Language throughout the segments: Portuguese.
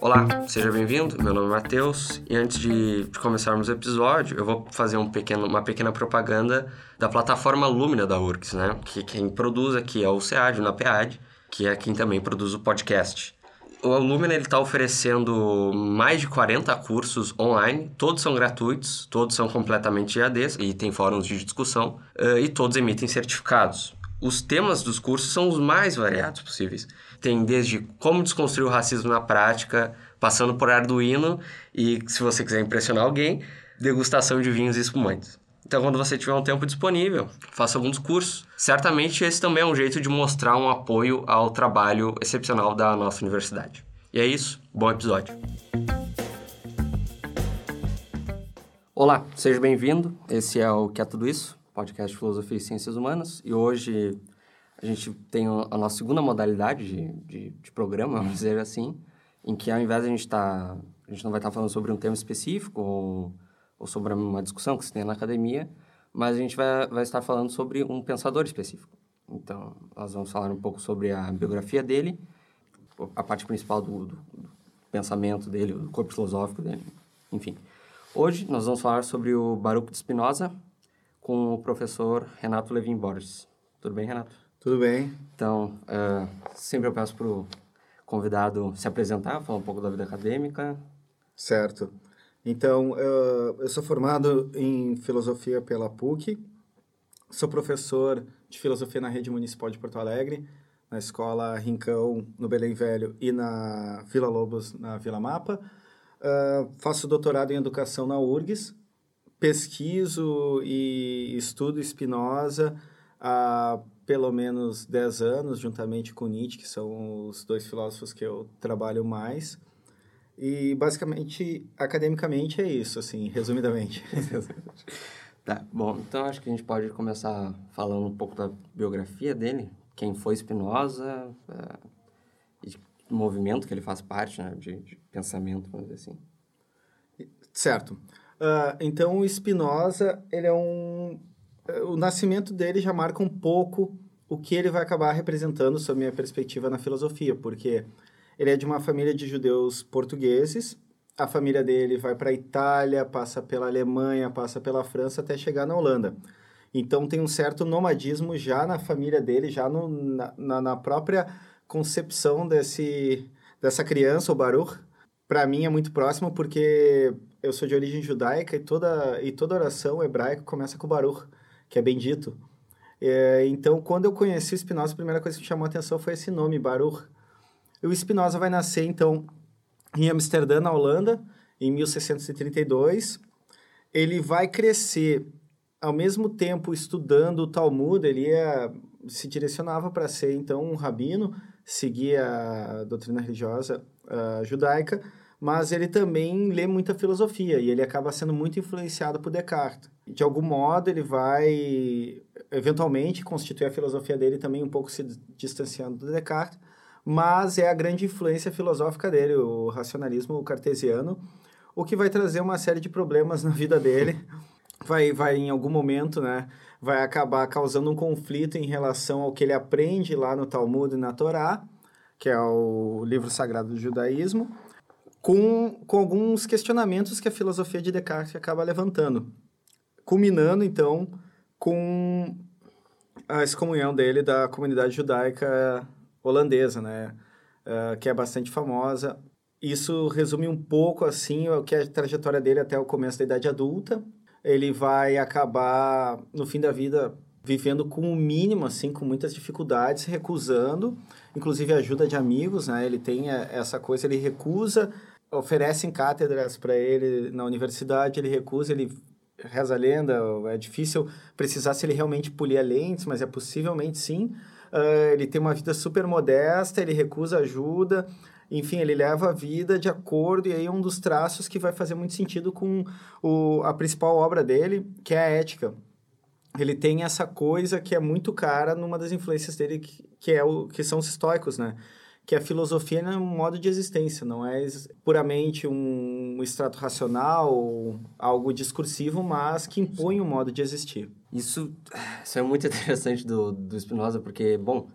Olá, seja bem-vindo. Meu nome é Matheus e antes de, começarmos o episódio, eu vou fazer um pequeno, uma pequena propaganda da plataforma Lumina da URGS, né? Que quem produz aqui é o SEAD, o NAPEAD, que é quem também produz o podcast. O Lumina está oferecendo mais de 40 cursos online, todos são gratuitos, todos são completamente EADs e tem fóruns de discussão uh, e todos emitem certificados. Os temas dos cursos são os mais variados possíveis. Tem desde como desconstruir o racismo na prática, passando por Arduino e, se você quiser impressionar alguém, degustação de vinhos e espumantes. Então, quando você tiver um tempo disponível, faça alguns cursos. Certamente, esse também é um jeito de mostrar um apoio ao trabalho excepcional da nossa universidade. E é isso. Bom episódio. Olá, seja bem-vindo. Esse é o Que é Tudo Isso, podcast Filosofia e Ciências Humanas. E hoje a gente tem a nossa segunda modalidade de, de, de programa, vamos dizer assim, em que ao invés de a gente estar... Tá, a gente não vai estar tá falando sobre um tema específico ou ou sobre uma discussão que se tem na academia, mas a gente vai, vai estar falando sobre um pensador específico. Então, nós vamos falar um pouco sobre a biografia dele, a parte principal do, do, do pensamento dele, do corpo filosófico dele, enfim. Hoje nós vamos falar sobre o Baruch de Spinoza com o professor Renato Levin Borges. Tudo bem, Renato? Tudo bem. Então, uh, sempre eu peço para o convidado se apresentar, falar um pouco da vida acadêmica. Certo. Então, eu sou formado em filosofia pela PUC, sou professor de filosofia na rede municipal de Porto Alegre, na escola Rincão, no Belém Velho, e na Vila Lobos, na Vila Mapa. Uh, faço doutorado em educação na URGS, pesquiso e estudo Spinoza há pelo menos 10 anos, juntamente com Nietzsche, que são os dois filósofos que eu trabalho mais. E basicamente, academicamente é isso, assim, resumidamente. tá, bom, então acho que a gente pode começar falando um pouco da biografia dele, quem foi Spinoza, uh, e do movimento que ele faz parte, né, de, de pensamento, vamos dizer assim. Certo. Uh, então, o Spinoza, ele é um... O nascimento dele já marca um pouco o que ele vai acabar representando sob minha perspectiva na filosofia, porque ele é de uma família de judeus portugueses. A família dele vai para a Itália, passa pela Alemanha, passa pela França até chegar na Holanda. Então tem um certo nomadismo já na família dele, já no, na, na própria concepção desse, dessa criança, o Baruch. Para mim é muito próximo porque eu sou de origem judaica e toda, e toda oração hebraica começa com Baruch, que é bendito. É, então, quando eu conheci o Spinoza, a primeira coisa que me chamou a atenção foi esse nome, Baruch. O Spinoza vai nascer, então, em Amsterdã, na Holanda, em 1632. Ele vai crescer, ao mesmo tempo, estudando o Talmud, ele ia, se direcionava para ser, então, um rabino, seguia a doutrina religiosa uh, judaica, mas ele também lê muita filosofia e ele acaba sendo muito influenciado por Descartes. De algum modo, ele vai, eventualmente, constituir a filosofia dele também um pouco se distanciando do Descartes, mas é a grande influência filosófica dele, o racionalismo cartesiano, o que vai trazer uma série de problemas na vida dele. Vai, vai em algum momento, né, vai acabar causando um conflito em relação ao que ele aprende lá no Talmud e na Torá, que é o livro sagrado do judaísmo, com, com alguns questionamentos que a filosofia de Descartes acaba levantando, culminando, então, com a excomunhão dele da comunidade judaica holandesa, né? Uh, que é bastante famosa. Isso resume um pouco, assim, o que é a trajetória dele até o começo da idade adulta. Ele vai acabar, no fim da vida, vivendo com o mínimo, assim, com muitas dificuldades, recusando, inclusive ajuda de amigos, né? Ele tem eh, essa coisa, ele recusa, oferecem cátedras para ele na universidade, ele recusa, ele reza a lenda, é difícil precisar se ele realmente polia lentes, mas é possivelmente sim, uh, ele tem uma vida super modesta, ele recusa ajuda, enfim, ele leva a vida de acordo, e aí é um dos traços que vai fazer muito sentido com o, a principal obra dele, que é a ética. Ele tem essa coisa que é muito cara numa das influências dele, que, que, é o, que são os estoicos, né? Que a filosofia é um modo de existência, não é puramente um extrato racional, algo discursivo, mas que impõe um modo de existir. Isso, isso é muito interessante do, do Spinoza, porque, bom,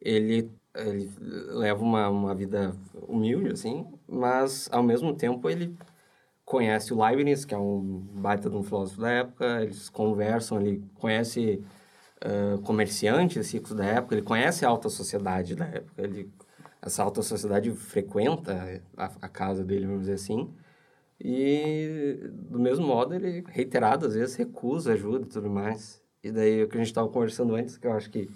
ele ele leva uma, uma vida humilde, assim, mas ao mesmo tempo ele conhece o Leibniz, que é um baita de um filósofo da época, eles conversam, ele conhece uh, comerciantes ricos da época, ele conhece a alta sociedade da época, ele, essa alta sociedade frequenta a, a casa dele, vamos dizer assim, e do mesmo modo ele, reiterado, às vezes recusa ajuda e tudo mais. E daí o que a gente estava conversando antes, que eu acho que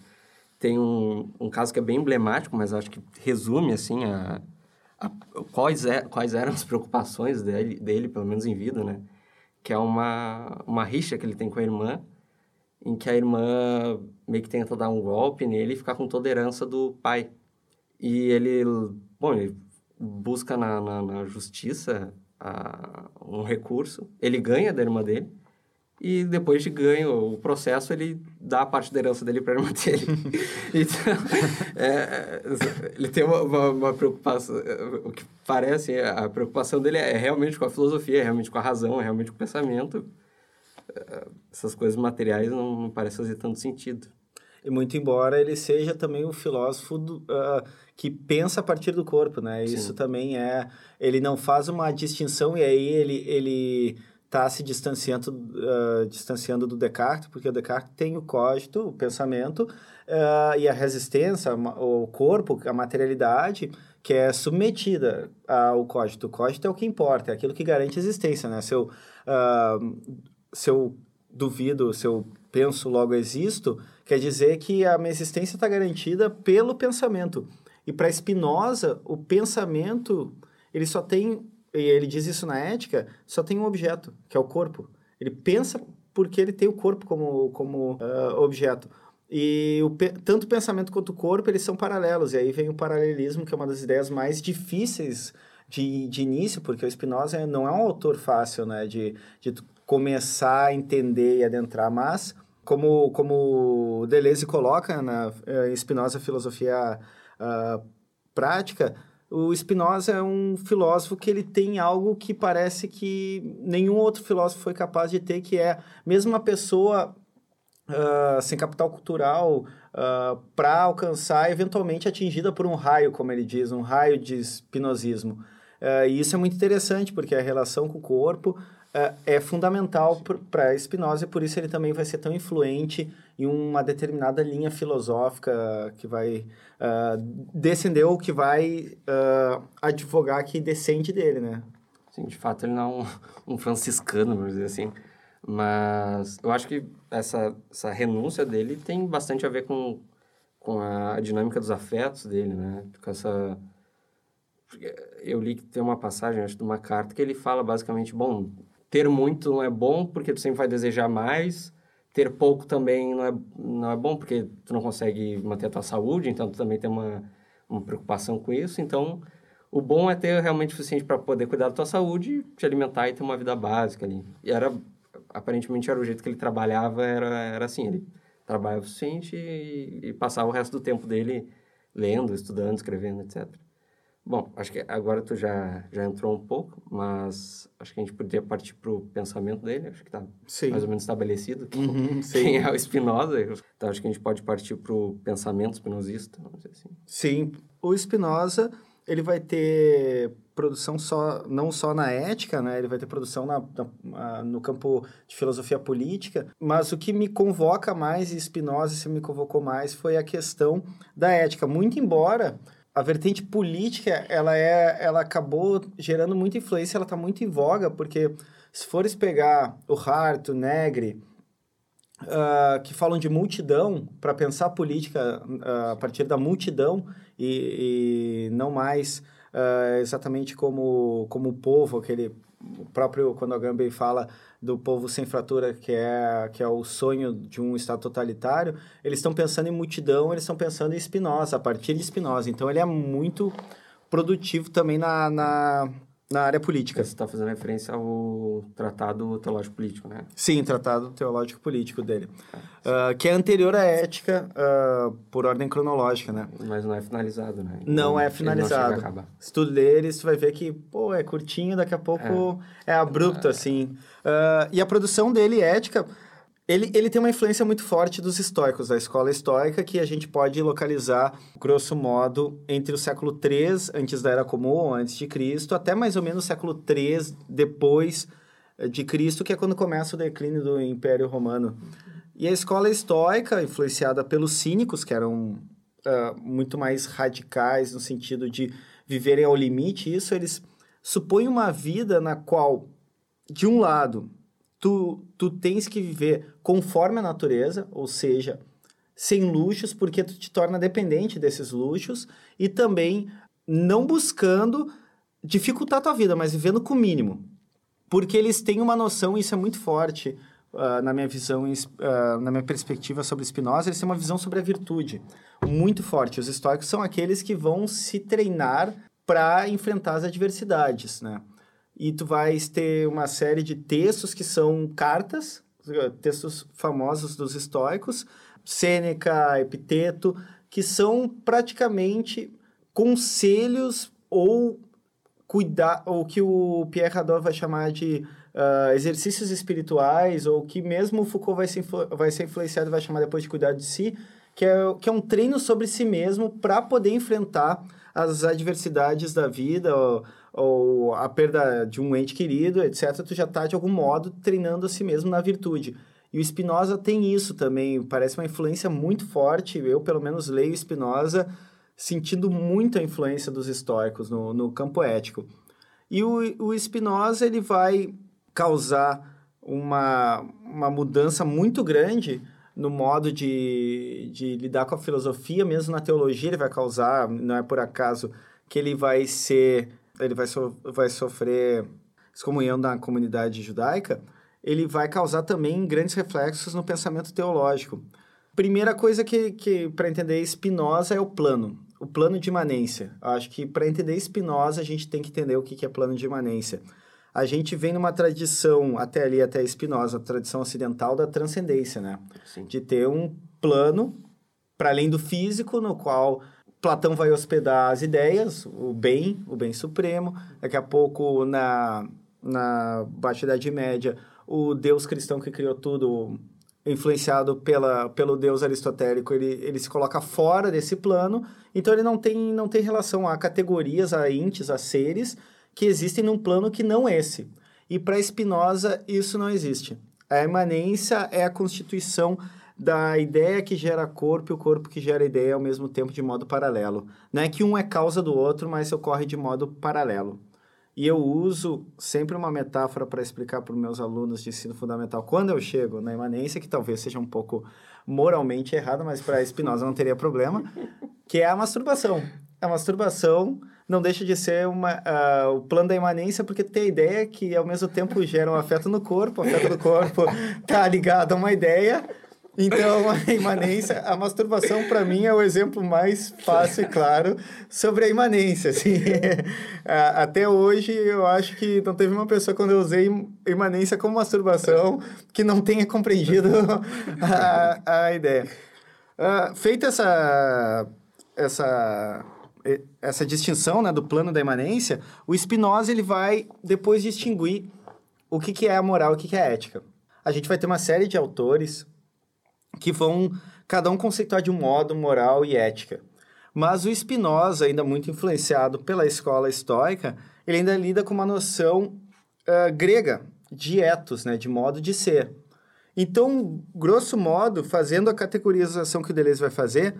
tem um, um caso que é bem emblemático, mas acho que resume, assim, a, a, quais, é, quais eram as preocupações dele, dele, pelo menos em vida, né? Que é uma, uma rixa que ele tem com a irmã, em que a irmã meio que tenta dar um golpe nele e ficar com toda a herança do pai. E ele, bom, ele busca na, na, na justiça a, um recurso, ele ganha da irmã dele, e depois de ganho o processo, ele dá a parte da herança dele para a irmã dele. então, é, ele tem uma, uma, uma, preocupação, o que parece, a preocupação dele é realmente com a filosofia, é realmente com a razão, é realmente com o pensamento. É, essas coisas materiais não, não parecem fazer tanto sentido. E muito embora ele seja também um filósofo do, uh, que pensa a partir do corpo, né? Sim. Isso também é... Ele não faz uma distinção e aí ele... ele está se distanciando, uh, distanciando do Descartes, porque o Descartes tem o cogito, o pensamento, uh, e a resistência, o corpo, a materialidade, que é submetida ao cogito. O cogito é o que importa, é aquilo que garante a existência, né? Se eu, uh, se eu duvido, se eu penso, logo existo, quer dizer que a minha existência está garantida pelo pensamento. E para Spinoza, o pensamento ele só tem ele diz isso na ética, só tem um objeto, que é o corpo. Ele pensa porque ele tem o corpo como, como uh, objeto. E o, tanto o pensamento quanto o corpo, eles são paralelos. E aí vem o paralelismo, que é uma das ideias mais difíceis de, de início, porque o Spinoza não é um autor fácil, né? De, de começar a entender e adentrar, mas... Como, como Deleuze coloca na eh, Spinoza Filosofia uh, Prática, o Spinoza é um filósofo que ele tem algo que parece que nenhum outro filósofo foi capaz de ter, que é mesmo uma pessoa uh, sem capital cultural uh, ah, para alcançar, eventualmente atingida por um raio, como ele diz, um raio de espinosismo. Uh, e isso é muito interessante, porque a relação com o corpo é, é fundamental para Spinoza e por isso ele também vai ser tão influente em uma determinada linha filosófica que vai uh, descender ou que vai uh, advogar que descende dele, né? Sim, de fato ele não é um, um franciscano, vamos dizer assim. Mas eu acho que essa, essa renúncia dele tem bastante a ver com, com a dinâmica dos afetos dele, né? Com essa... Eu li que tem uma passagem, acho, de uma carta que ele fala basicamente, bom, ter muito não é bom porque tu sempre vai desejar mais, ter pouco também não é, não é bom porque tu não consegue manter a tua saúde, então tu também tem uma, uma preocupação com isso. Então, o bom é ter realmente o suficiente para poder cuidar da tua saúde, te alimentar e ter uma vida básica ali. E era, aparentemente, era o jeito que ele trabalhava, era, era assim, ele trabalhava o suficiente e, e passava o resto do tempo dele lendo, estudando, escrevendo, etc. Bom, acho que agora tu já, já entrou um pouco, mas acho que a gente poderia partir para o pensamento dele, acho que está mais ou menos estabelecido quem, uhum, quem é o Spinoza. Então, acho que a gente pode partir para o pensamento espinosista, vamos dizer assim. Sim, o Spinoza, ele vai ter produção só, não só na ética, né? Ele vai ter produção na, na, no campo de filosofia política, mas o que me convoca mais, e Spinoza se me convocou mais, foi a questão da ética. Muito embora a vertente política, ela é, ela acabou gerando muita influência, ela está muito em voga, porque se fores pegar o Hart, o Negri, uh, que falam de multidão, para pensar política uh, a partir da multidão e, e não mais uh, exatamente como, como o povo, aquele o próprio quando Agamben fala do povo sem fratura, que é, que é o sonho de um Estado totalitário, eles estão pensando em multidão, eles estão pensando em Spinoza, a partir de Spinoza. Então, ele é muito produtivo também na, na, na área política. Você está fazendo referência ao Tratado Teológico Político, né? Sim, Tratado Teológico Político dele. uh, que é anterior à ética uh, por ordem cronológica, né? Mas não é finalizado, né? Não, não é finalizado. Não Se tu ler, você vai ver que, pô, é curtinho, daqui a pouco é, é abrupto, é. assim. Uh, e a produção dele, ética, Ele, ele tem uma influência muito forte dos estoicos, da escola estoica, que a gente pode localizar, grosso modo, entre o século III, antes da Era Comum, antes de Cristo, até mais ou menos o século III, depois eh, de Cristo, que é quando começa o declínio do Império Romano. E a escola estoica, influenciada pelos cínicos, que eram uh, muito mais radicais no sentido de viverem ao limite, isso eles supõem uma vida na qual, de um lado, tu, tu tens que viver conforme a natureza, ou seja, sem luxos, porque tu te torna dependente desses luxos, e também não buscando dificultar a tua vida, mas vivendo com o mínimo. Porque eles têm uma noção, e isso é muito forte uh, na minha visão, uh, na minha perspectiva sobre Spinoza, eles têm uma visão sobre a virtude muito forte. Os estoicos são aqueles que vão se treinar para enfrentar as adversidades, né? E tu vais ter uma série de textos que são cartas, textos famosos dos estoicos, Sêneca, Epiteto, que são praticamente conselhos ou cuidar, ou que o Pierre Hadot vai chamar de uh, exercícios espirituais, ou que mesmo Foucault vai ser, vai ser influenciado vai chamar depois de cuidar de si, que é, que é um treino sobre si mesmo para poder enfrentar as adversidades da vida, ou, ou a perda de um ente querido, etc., tu já está, de algum modo, treinando a si mesmo na virtude. E o Spinoza tem isso também, parece uma influência muito forte. Eu, pelo menos, leio Spinoza sentindo muito a influência dos estoicos no, no campo ético. E o, o Spinoza ele vai causar uma, uma mudança muito grande no modo de, de lidar com a filosofia, mesmo na teologia ele vai causar, não é por acaso que ele vai ser ele vai, so, vai sofrer excomunhão da comunidade judaica, ele vai causar também grandes reflexos no pensamento teológico. Primeira coisa que, que para entender Spinoza é o plano, o plano de imanência. Acho que para entender Spinoza a gente tem que entender o que, que é plano de imanência. A gente vem numa tradição, até ali, até Spinoza, tradição ocidental da transcendência, né? Sim. De ter um plano para além do físico, no qual Platão vai hospedar as ideias, o bem, o bem supremo. Daqui a pouco, na, na Baixa Idade Média, o Deus cristão que criou tudo, influenciado pela, pelo Deus aristotélico, ele, ele se coloca fora desse plano. Então, ele não tem, não tem relação a categorias, a entes, a seres que existem num plano que não esse. E para Spinoza, isso não existe. A imanência é a constituição da ideia que gera corpo e o corpo que gera ideia ao mesmo tempo de modo paralelo. Não é que um é causa do outro, mas ocorre de modo paralelo. E eu uso sempre uma metáfora para explicar para os meus alunos de ensino fundamental quando eu chego na imanência, que talvez seja um pouco moralmente errada, mas para Spinoza não teria problema, que é a masturbação. A masturbação não deixa de ser uma, uh, o plano da imanência, porque tem a ideia que ao mesmo tempo gera um afeto no corpo, o afeto do corpo está ligado a uma ideia, então, a imanência, a masturbação para mim é o exemplo mais fácil e claro sobre a imanência. Assim. Até hoje, eu acho que não teve uma pessoa quando eu usei imanência como masturbação que não tenha compreendido a, a ideia. Uh, feita essa, essa, essa distinção né, do plano da imanência, o Spinoza ele vai depois distinguir o que, que é a moral e o que, que é a ética. A gente vai ter uma série de autores que vão cada um conceituar de um modo moral e ética. Mas o Spinoza, ainda muito influenciado pela escola estoica, ele ainda lida com uma noção uh, grega de ethos, né, de modo de ser. Então, grosso modo, fazendo a categorização que o Deleuze vai fazer,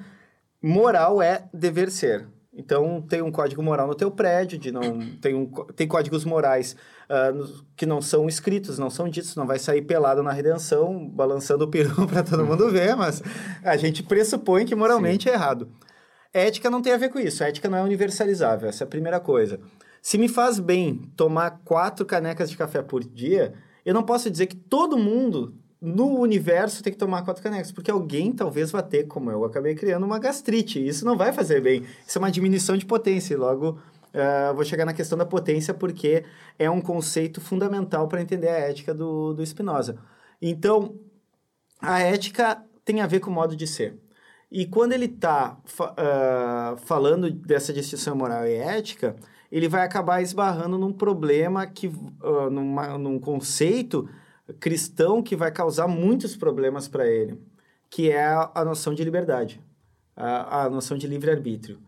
moral é dever ser. Então, tem um código moral no teu prédio, de não, tem, um, tem códigos morais uh, que não são escritos, não são ditos, não vai sair pelado na redenção, balançando o peru para todo mundo ver, mas a gente pressupõe que moralmente Sim. é errado. Ética não tem a ver com isso, a ética não é universalizável, essa é a primeira coisa. Se me faz bem tomar quatro canecas de café por dia, eu não posso dizer que todo mundo no universo tem que tomar quatro canecas, porque alguém talvez vá ter, como eu acabei criando, uma gastrite. Isso não vai fazer bem. Isso é uma diminuição de potência. E logo uh, vou chegar na questão da potência, porque é um conceito fundamental para entender a ética do, do Spinoza. Então, a ética tem a ver com o modo de ser. E quando ele está uh, ah, falando dessa distinção moral e ética, ele vai acabar esbarrando num problema que, uh, numa, num conceito cristão que vai causar muitos problemas para ele, que é a, noção de liberdade, a, a noção de livre-arbítrio.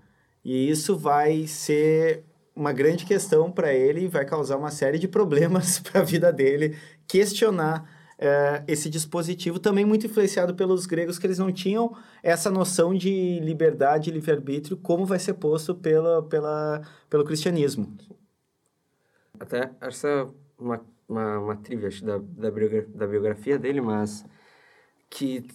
E isso vai ser uma grande questão para ele e vai causar uma série de problemas para a vida dele, questionar é, esse dispositivo também muito influenciado pelos gregos que eles não tinham essa noção de liberdade livre-arbítrio como vai ser posto pela, pela, pelo cristianismo. Até essa uma, uma, uma trivia da, da, da biografia dele, mas que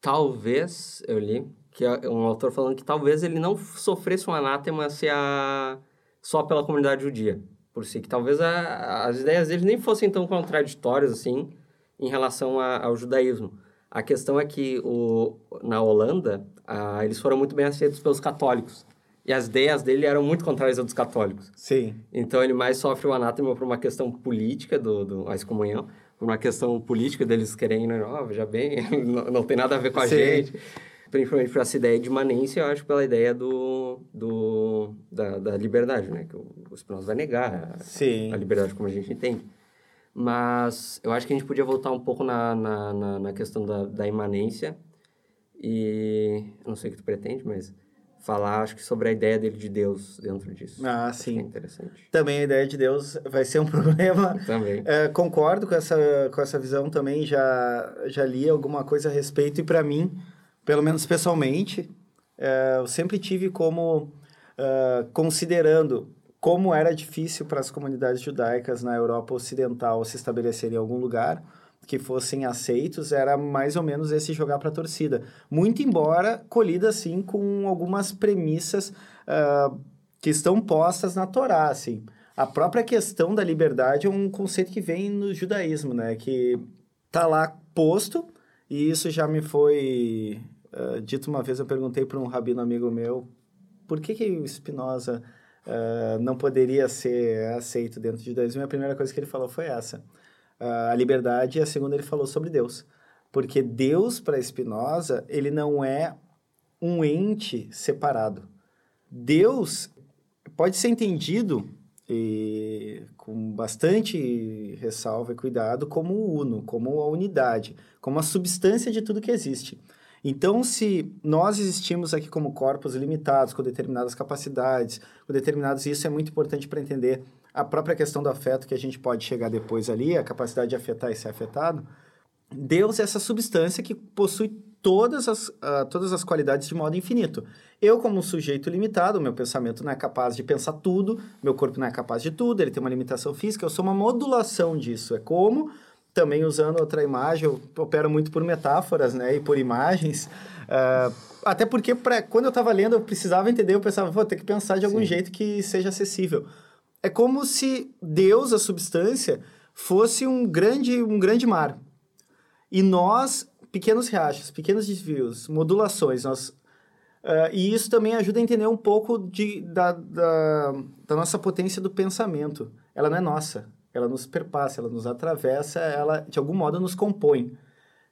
talvez, eu li, que é um autor falando que talvez ele não sofresse um anátema se a, só pela comunidade judia, por si, que talvez a, as ideias dele nem fossem tão contraditórias assim, em relação a, ao judaísmo. A questão é que o, na Holanda, a, eles foram muito bem aceitos pelos católicos. E as ideias dele eram muito contrárias às dos católicos. Sim. Então ele mais sofre o anátema por uma questão política do, do a excomunhão, por uma questão política deles querendo, ó, oh, veja bem, não, não, tem nada a ver com a Sim. gente. Principalmente por essa ideia de imanência, eu acho, pela ideia do, do, da, da liberdade, né? Que o, o Spinoza vai negar a, a liberdade como a gente entende. Mas eu acho que a gente podia voltar um pouco na, na, na, na questão da, da imanência. E eu não sei o que tu pretende, mas falar, acho que sobre a ideia dele de Deus dentro disso. Ah, sim. É interessante. Também a ideia de Deus vai ser um problema. Também. É, concordo com essa, com essa visão também, já, já li alguma coisa a respeito, e para mim, pelo menos pessoalmente, é, eu sempre tive como, uh, considerando como era difícil para as comunidades judaicas na Europa Ocidental se estabelecerem em algum lugar que fossem aceitos, era mais ou menos esse jogar para a torcida. Muito embora colhida, assim, com algumas premissas uh, que estão postas na Torá, assim. A própria questão da liberdade é um conceito que vem no judaísmo, né? Que tá lá posto, e isso já me foi uh, dito uma vez, eu perguntei para um rabino amigo meu, por que que o Spinoza uh, não poderia ser aceito dentro do judaísmo. E a primeira coisa que ele falou foi essa: a liberdade, e a segunda ele falou sobre Deus. Porque Deus, para Spinoza, ele não é um ente separado. Deus pode ser entendido e, com bastante ressalva e cuidado como o uno, como a unidade, como a substância de tudo que existe. Então, se nós existimos aqui como corpos limitados, com determinadas capacidades, com determinados... Isso é muito importante para entender a própria questão do afeto, que a gente pode chegar depois ali, a capacidade de afetar e ser afetado. Deus é essa substância que possui todas as, uh, todas as qualidades de modo infinito. Eu, como um sujeito limitado, meu pensamento não é capaz de pensar tudo, meu corpo não é capaz de tudo, ele tem uma limitação física, eu sou uma modulação disso. É como também usando outra imagem, eu opero muito por metáforas, né, e por imagens, uh, até porque pra, quando eu estava lendo eu precisava entender, eu pensava, vou ter que pensar de algum Sim. jeito que seja acessível. É como se Deus, a substância, fosse um grande, um grande mar. E nós, pequenos riachos, pequenos desvios, modulações, nós Uh, e isso também ajuda a entender um pouco de, da, da, da, nossa potência do pensamento. Ela não é nossa, ela nos perpassa, ela nos atravessa, ela de algum modo nos compõe.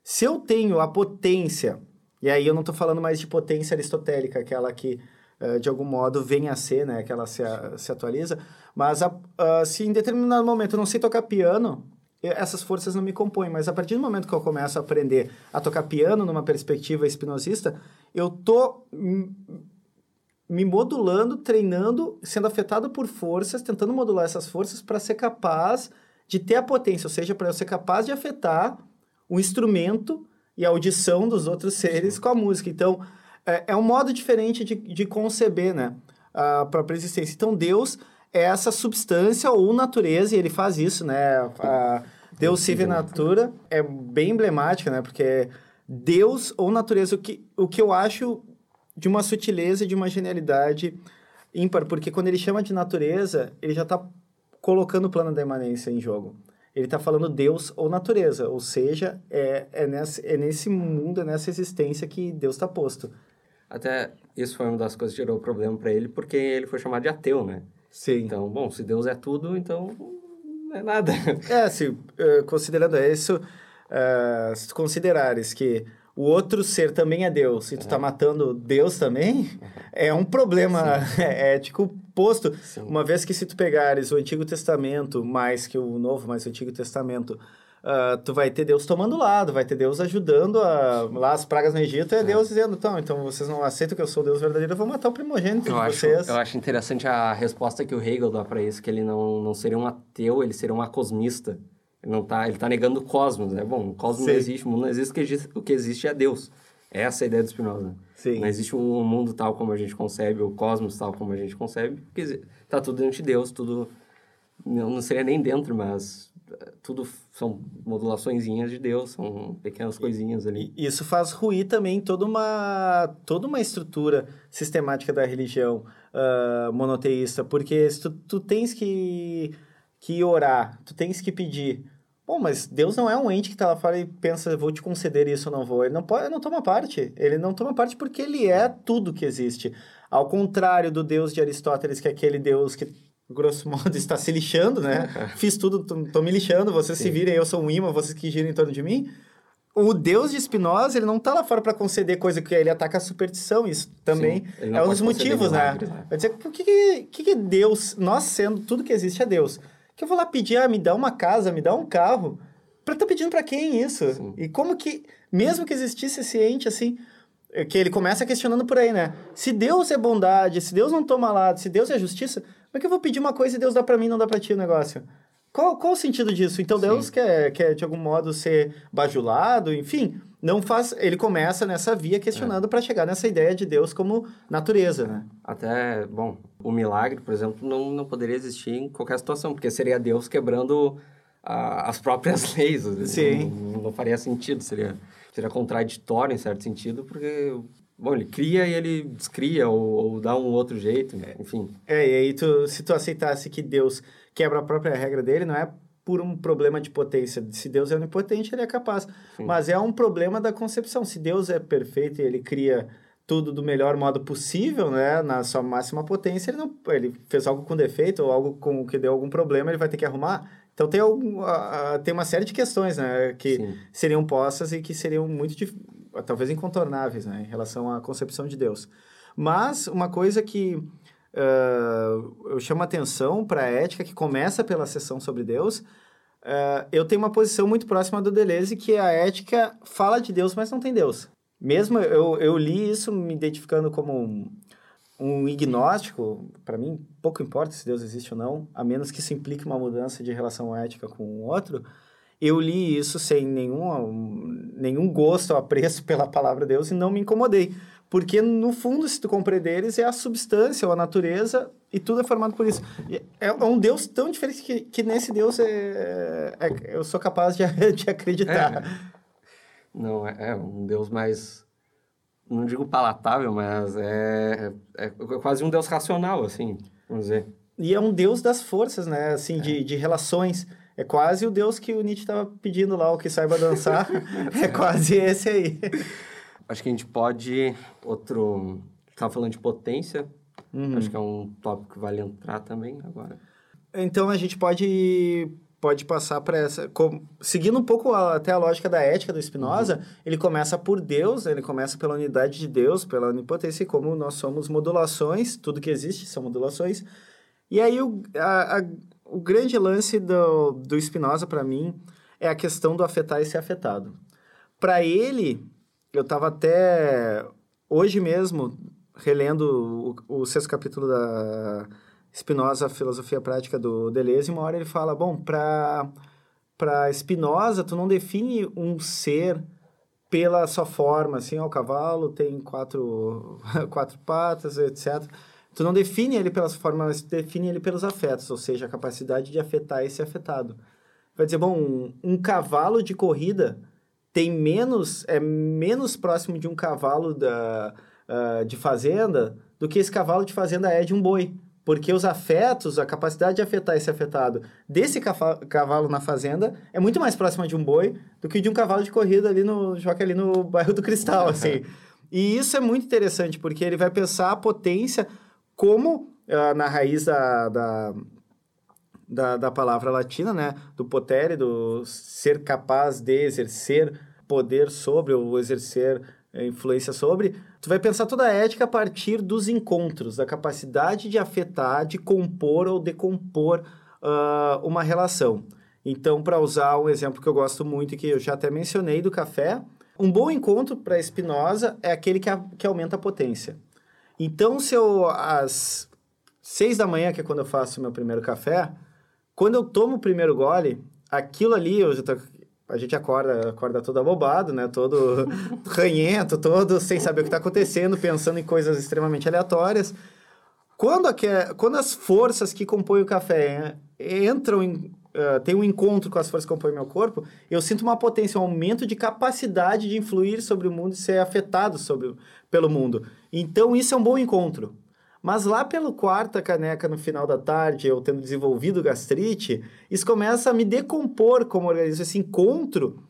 Se eu tenho a potência, e aí eu não estou falando mais de potência aristotélica, aquela que de algum modo vem a ser, né, que ela se, se atualiza, mas a, uh, se em determinado momento eu não sei tocar piano, essas forças não me compõem, mas a partir do momento que eu começo a aprender a tocar piano numa perspectiva espinosista, eu tô me modulando, treinando, sendo afetado por forças, tentando modular essas forças para ser capaz de ter a potência, ou seja, para eu ser capaz de afetar o instrumento e a audição dos outros seres com a música. Então, é, é, um modo diferente de, de conceber né, a própria existência. Então, Deus é essa substância ou natureza, e ele faz isso, né? A Deus Sive Natura é bem emblemática, né? Porque Deus ou natureza, o que, o que eu acho de uma sutileza e de uma genialidade ímpar, porque quando ele chama de natureza, ele já está colocando o plano da imanência em jogo. Ele está falando Deus ou natureza, ou seja, é, é, nesse, é nesse mundo, é nessa existência que Deus está posto. Até isso foi uma das coisas que gerou problema para ele, porque ele foi chamado de ateu, né? Sim. Então, bom, se Deus é tudo, então não é nada. É, assim, considerando isso, uh, se tu considerares que o outro ser também é Deus, e tu tá matando Deus também, é um problema Sim. ético posto. Sim. Uma vez que se tu pegares o Antigo Testamento mais que o Novo, mais o Antigo Testamento, Uh, tu vai ter Deus tomando lado, vai ter Deus ajudando a, lá as pragas no Egito, é, é. Deus dizendo, então, então vocês não aceitam que eu sou Deus verdadeiro, eu vou matar o primogênito eu de acho, vocês. Eu acho interessante a resposta que o Hegel dá para isso, que ele não, não seria um ateu, ele seria um acosmista. Ele não tá, ele tá negando o cosmos, né? Bom, o cosmos Sim. não existe, o mundo não existe, o que existe é Deus. Essa é a ideia do Spinoza. Sim. Não existe um mundo tal como a gente concebe, o cosmos tal como a gente concebe, porque tá tudo dentro de Deus, tudo... Não, não seria nem dentro, mas tudo são modulaçõezinhas de Deus, são pequenas coisinhas ali. Isso faz ruir também toda uma, toda uma estrutura sistemática da religião uh, monoteísta, porque tu, tu tens que, que orar, tu tens que pedir Bom, mas Deus não é um ente que está lá fora e pensa, vou te conceder isso ou não vou. Ele não pode, não toma parte. Ele não toma parte porque ele é tudo que existe. Ao contrário do Deus de Aristóteles, que é aquele Deus que, grosso modo, está se lixando, né? Fiz tudo, tô, tô, me lixando, vocês Sim. se virem, eu sou um imã, vocês que giram em torno de mim. O Deus de Spinoza, ele não está lá fora para conceder coisa que ele ataca a superstição. Isso também Sim, é um dos motivos, né? milagres, né? Vai dizer, por que, que, que Deus, nós sendo tudo que existe é Deus, que eu vou lá pedir, ah, me dá uma casa, me dá um carro. Pra tá pedindo para quem isso? Sim. E como que, mesmo que existisse esse ente assim, que ele começa questionando por aí, né? Se Deus é bondade, se Deus não toma lado, se Deus é justiça, como é que eu vou pedir uma coisa e Deus dá para mim e não dá para ti o negócio? Qual, qual o sentido disso? Então Deus Sim. quer, quer, de algum modo, ser bajulado, enfim, não faz. Ele começa nessa via questionando é. para chegar nessa ideia de Deus como natureza, né? Até, bom, o milagre, por exemplo, não, não poderia existir em qualquer situação, porque seria Deus quebrando a, as próprias leis. Sim. Não, não, faria sentido, seria, seria contraditório em certo sentido, porque Bom, ele cria e ele descria ou, ou dá um outro jeito, né? enfim. É, e aí tu, se tu aceitasse que Deus quebra a própria regra dele, não é por um problema de potência. Se Deus é onipotente, ele é capaz. Sim. Mas é um problema da concepção. Se Deus é perfeito e ele cria tudo do melhor modo possível, né, na sua máxima potência, ele não ele fez algo com defeito ou algo com que deu algum problema, ele vai ter que arrumar. Então tem, algum, tem uma série de questões, né, que Sim. seriam postas e que seriam muito talvez incontornáveis, né, em relação à concepção de Deus. Mas uma coisa que uh, eu chamo atenção para a ética que começa pela sessão sobre Deus. Uh, eu tenho uma posição muito próxima do Deleuze, que a ética fala de Deus, mas não tem Deus. Mesmo eu, eu li isso me identificando como um, um ignóstico, para mim, pouco importa se Deus existe ou não, a menos que isso implique uma mudança de relação ética com o outro. Eu li isso sem nenhum, nenhum gosto ou apreço pela palavra Deus e não me incomodei. Porque, no fundo, se tu compreenderes, é a substância ou a natureza e tudo é formado por isso. É, é um Deus tão diferente que, que nesse Deus é, é eu sou capaz de, de acreditar. É. Não, é, é, um Deus mais... Não digo palatável, mas é, é, é quase um Deus racional, assim, vamos dizer. E é um Deus das forças, né? Assim, de, de relações. É quase o Deus que o Nietzsche estava pedindo lá, o que saiba dançar. é quase esse aí. Acho que a gente pode. Outro. Estava falando de potência. Uhum. Acho que é um tópico que vale entrar também agora. Então a gente pode pode passar para essa. Com, seguindo um pouco a, até a lógica da ética do Spinoza, uhum. ele começa por Deus, ele começa pela unidade de Deus, pela onipotência, e como nós somos modulações, tudo que existe são modulações. E aí o, a, a, o grande lance do, do Spinoza, para mim, é a questão do afetar e ser afetado. Para ele, eu estava até hoje mesmo relendo o, o, sexto capítulo da Spinoza, Filosofia Prática do Deleuze, e uma hora ele fala, bom, para para Spinoza, tu não define um ser pela sua forma, assim, ó, o cavalo tem quatro, quatro patas, etc. Tu não define ele pela sua forma, mas define ele pelos afetos, ou seja, a capacidade de afetar esse afetado. Vai dizer, bom, um, um cavalo de corrida tem menos é menos próximo de um cavalo da, uh, de fazenda do que esse cavalo de fazenda é de um boi. Porque os afetos, a capacidade de afetar esse afetado desse cavalo na fazenda é muito mais próxima de um boi do que de um cavalo de corrida ali no, joga ali no bairro do Cristal, assim. e isso é muito interessante, porque ele vai pensar a potência como uh, na raiz da, da, da, da, palavra latina, né? Do potere, do ser capaz de exercer poder sobre ou exercer eh, influência sobre, tu vai pensar toda a ética a partir dos encontros, da capacidade de afetar, de compor ou decompor uh, uma relação. Então, para usar um exemplo que eu gosto muito e que eu já até mencionei do café, um bom encontro para Spinoza é aquele que, a, que aumenta a potência. Então, se eu, às seis da manhã, que é quando eu faço meu primeiro café, quando eu tomo o primeiro gole, aquilo ali, eu já tô, a gente acorda, acorda todo abobado, né? Todo ranhento, todo sem saber o que está acontecendo, pensando em coisas extremamente aleatórias. Quando, quando as forças que compõem o café entram em, uh, tem um encontro com as forças que compõem meu corpo, eu sinto uma potência, um aumento de capacidade de influir sobre o mundo e ser afetado sobre, pelo mundo. Então, isso é um bom encontro. Mas lá pelo quarta caneca no final da tarde, eu tendo desenvolvido gastrite, isso começa a me decompor como organismo. Esse encontro,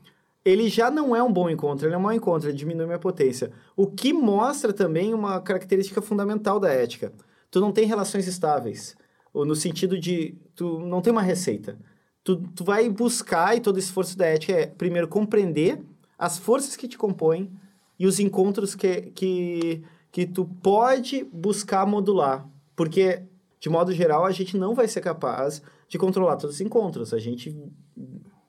ele já não é um bom encontro, ele é um mau encontro, ele diminui minha potência. O que mostra também uma característica fundamental da ética. Tu não tem relações estáveis, ou no sentido de tu não tem uma receita. Tu, tu vai buscar, e todo esforço da ética é, primeiro, compreender as forças que te compõem e os encontros que, que que tu pode buscar modular, porque de modo geral a gente não vai ser capaz de controlar todos os encontros. A gente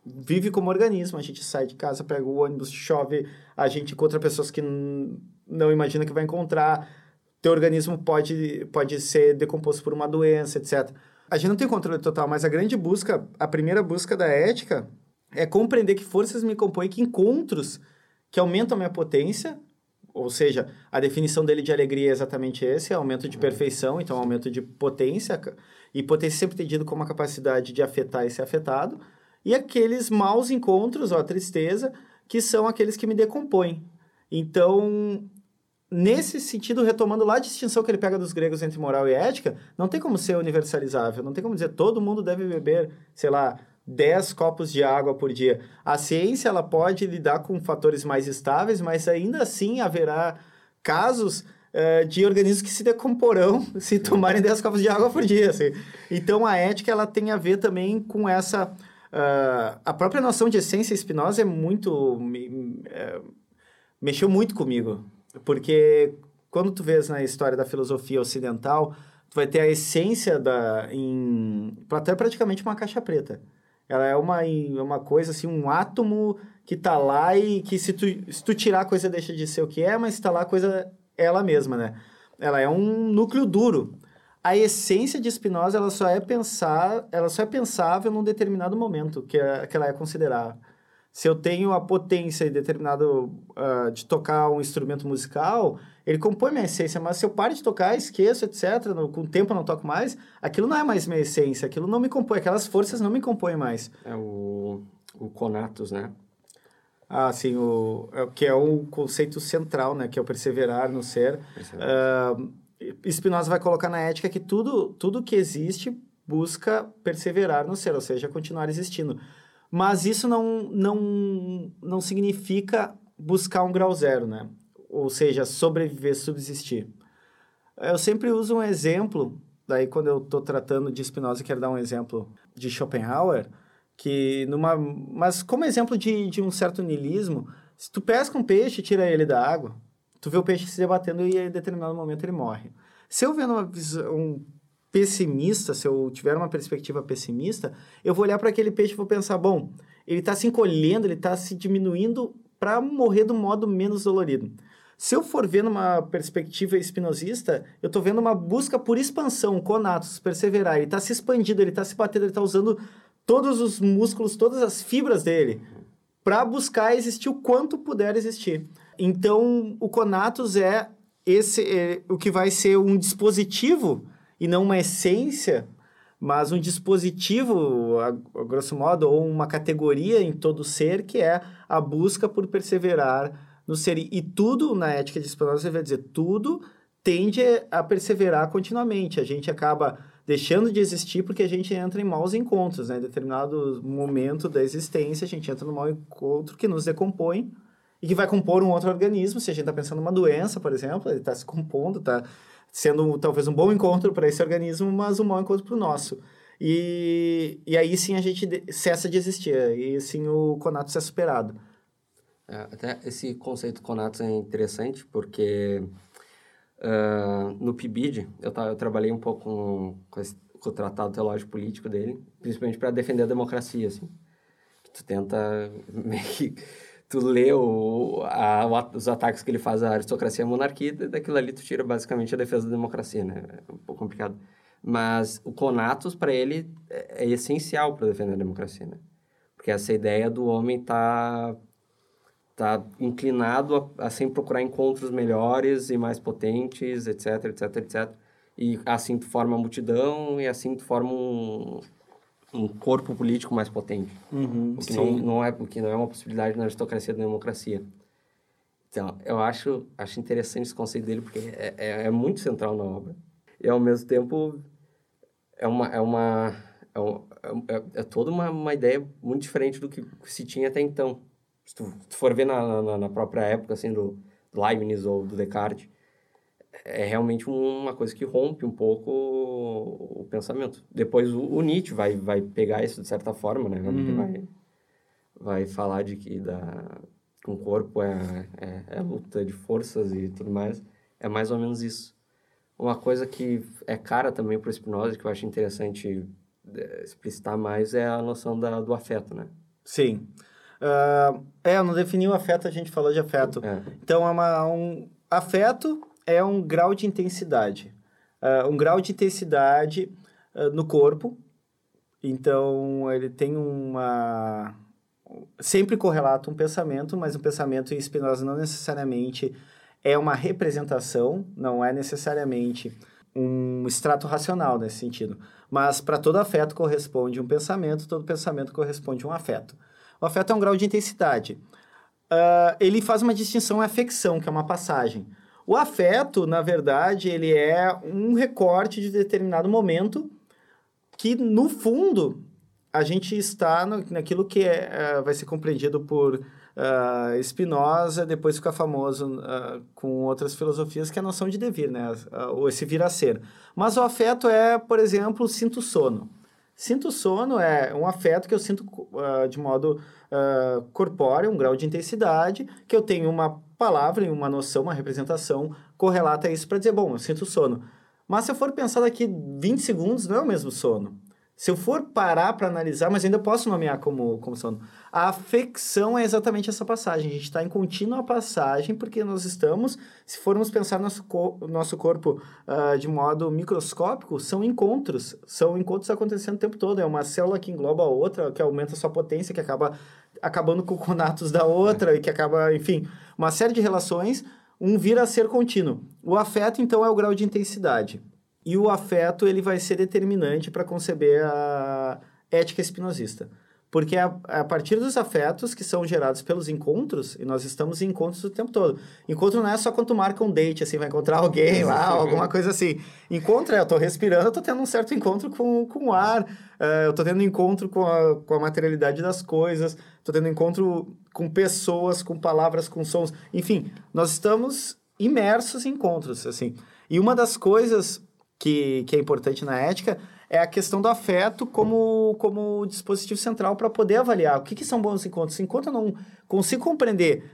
vive como organismo, a gente sai de casa, pega o ônibus, chove, a gente encontra pessoas que não imagina que vai encontrar. Teu organismo pode, pode ser decomposto por uma doença, etc. A gente não tem controle total, mas a grande busca, a primeira busca da ética é compreender que forças me compõem, que encontros que aumentam a minha potência ou seja, a definição dele de alegria é exatamente esse, é aumento de perfeição, então aumento de potência, e potência sempre entendido como a capacidade de afetar e ser afetado, e aqueles maus encontros, ou a tristeza, que são aqueles que me decompõem. Então, nesse sentido, retomando lá a distinção que ele pega dos gregos entre moral e ética, não tem como ser universalizável, não tem como dizer todo mundo deve beber, sei lá, 10 copos de água por dia. A ciência ela pode lidar com fatores mais estáveis, mas ainda assim haverá casos uh, de organismos que se decomporão se tomarem 10 copos de água por dia. Assim. Então a ética ela tem a ver também com essa. Uh, a própria noção de essência espinosa é muito. Me, uh, mexeu muito comigo. Porque quando tu vês na história da filosofia ocidental, tu vai ter a essência da. Em, até praticamente uma caixa preta. Ela é uma, é uma coisa, assim, um átomo que tá lá e que se tu, se tu tirar a coisa deixa de ser o que é, mas se tá lá a coisa é ela mesma, né? Ela é um núcleo duro. A essência de Spinoza, ela só é pensar, ela só é pensável num determinado momento que, é, que ela é considerada se eu tenho a potência determinado uh, de tocar um instrumento musical, ele compõe minha essência, mas se eu paro de tocar, esqueço, etc., no, com o tempo eu não toco mais, aquilo não é mais minha essência, aquilo não me compõe, aquelas forças não me compõem mais. É o, o conatus, né? Ah, sim, o, é, que é o conceito central, né, que é o perseverar no ser. Uh, Spinoza vai colocar na ética que tudo, tudo que existe busca perseverar no ser, ou seja, continuar existindo. Mas isso não, não, não significa buscar um grau zero, né? Ou seja, sobreviver, subsistir. Eu sempre uso um exemplo, daí quando eu estou tratando de Spinoza, quero dar um exemplo de Schopenhauer, que numa... Mas como exemplo de, de um certo niilismo, se tu pesca um peixe e tira ele da água, tu vê o peixe se debatendo e em determinado momento ele morre. Se eu ver numa visão, um pessimista, se eu tiver uma perspectiva pessimista, eu vou olhar para aquele peixe e vou pensar, bom, ele está se encolhendo, ele está se diminuindo para morrer do modo menos dolorido. Se eu for ver numa perspectiva espinosista, eu estou vendo uma busca por expansão, conatos, perseverar. Ele está se expandindo, ele está se batendo, ele está usando todos os músculos, todas as fibras dele para buscar existir o quanto puder existir. Então, o conatus é esse é, o que vai ser um dispositivo e não uma essência, mas um dispositivo, a, a grosso modo, ou uma categoria em todo ser, que é a busca por perseverar no ser. E tudo, na ética de Spinoza, você vai dizer, tudo tende a perseverar continuamente. A gente acaba deixando de existir porque a gente entra em maus encontros, né? Em determinado momento da existência, a gente entra no mau encontro que nos decompõe e que vai compor um outro organismo. Se a gente está pensando numa doença, por exemplo, ele está se compondo, está sendo talvez um bom encontro para esse organismo, mas um mau encontro para o nosso. E, e aí sim a gente cessa de existir, e sim o conato é superado. É, até esse conceito conato é interessante porque Uh, no PIBID, eu, eu trabalhei um pouco com, com, esse, com o tratado teológico político dele, principalmente para defender a democracia, assim. Tu tenta meio que tu lê o, a, os ataques que ele faz à aristocracia e à monarquia, e daquilo ali tu tira basicamente a defesa da democracia, né? É um pouco complicado. Mas o conatus, para ele, é, é essencial para defender a democracia, né? Porque essa ideia do homem tá tá inclinado a, a sempre procurar encontros melhores e mais potentes, etc, etc, etc. E assim tu forma a multidão e assim tu forma um, um corpo político mais potente. Uhum, o, que não, não, é, o que não é uma possibilidade na aristocracia da democracia. Então, eu acho, acho interessante esse conceito dele, porque é, é, é, muito central na obra. E, ao mesmo tempo, é uma... É, uma, é, um, é, é toda uma, uma ideia muito diferente do que se tinha até então. Se tu, tu for ver na, na, na, própria época, assim, do Leibniz ou do Descartes, é realmente uma coisa que rompe um pouco o pensamento. Depois o, o Nietzsche vai, vai pegar isso de certa forma, né? Uhum. Vai, vai falar de que da, um corpo é, é, é luta de forças e tudo mais. É mais ou menos isso. Uma coisa que é cara também para o Spinoza, que eu acho interessante é, explicitar mais, é a noção da, do afeto, né? Sim. Uh, é, não definiu afeto, a gente falou de afeto. É. Então, é uma, um afeto é um grau de intensidade. Uh, um grau de intensidade uh, no corpo. Então, ele tem uma... Sempre correlata um pensamento, mas um pensamento em Spinoza não necessariamente é uma representação, não é necessariamente um extrato racional nesse sentido. Mas para todo afeto corresponde um pensamento, todo pensamento corresponde um afeto. O afeto é um grau de intensidade. Uh, ele faz uma distinção em afecção, que é uma passagem. O afeto, na verdade, ele é um recorte de determinado momento que, no fundo, a gente está no, naquilo que é, é, vai ser compreendido por uh, Spinoza, depois fica famoso uh, com outras filosofias, que é a noção de devir, né? ou esse vir a ser. Mas o afeto é, por exemplo, sinto sono. Sinto sono é um afeto que eu sinto uh, de modo uh, corpóreo, um grau de intensidade, que eu tenho uma palavra, uma noção, uma representação correlata a isso para dizer, bom, eu sinto sono. Mas se eu for pensar daqui 20 segundos, não é o mesmo sono. Se eu for parar para analisar, mas ainda posso nomear como, como sono. A afecção é exatamente essa passagem. A gente está em contínua passagem, porque nós estamos, se formos pensar nosso, co nosso corpo uh, de modo microscópico, são encontros. São encontros acontecendo o tempo todo. É uma célula que engloba a outra, que aumenta a sua potência, que acaba acabando com conatos da outra, e que acaba, enfim, uma série de relações. Um vira a ser contínuo. O afeto, então, é o grau de intensidade. E o afeto ele vai ser determinante para conceber a ética espinosista. Porque é a, a, partir dos afetos que são gerados pelos encontros, e nós estamos em encontros o tempo todo. Encontro não é só quando marca um date, assim, vai encontrar alguém lá, alguma coisa assim. Encontro é, eu tô respirando, eu tô tendo um certo encontro com, com o ar, uh, eu tô tendo encontro com a, com a materialidade das coisas, tô tendo encontro com pessoas, com palavras, com sons. Enfim, nós estamos imersos em encontros, assim. E uma das coisas que, que é importante na ética é a questão do afeto como, como dispositivo central para poder avaliar o que, que são bons encontros. Enquanto eu não consigo compreender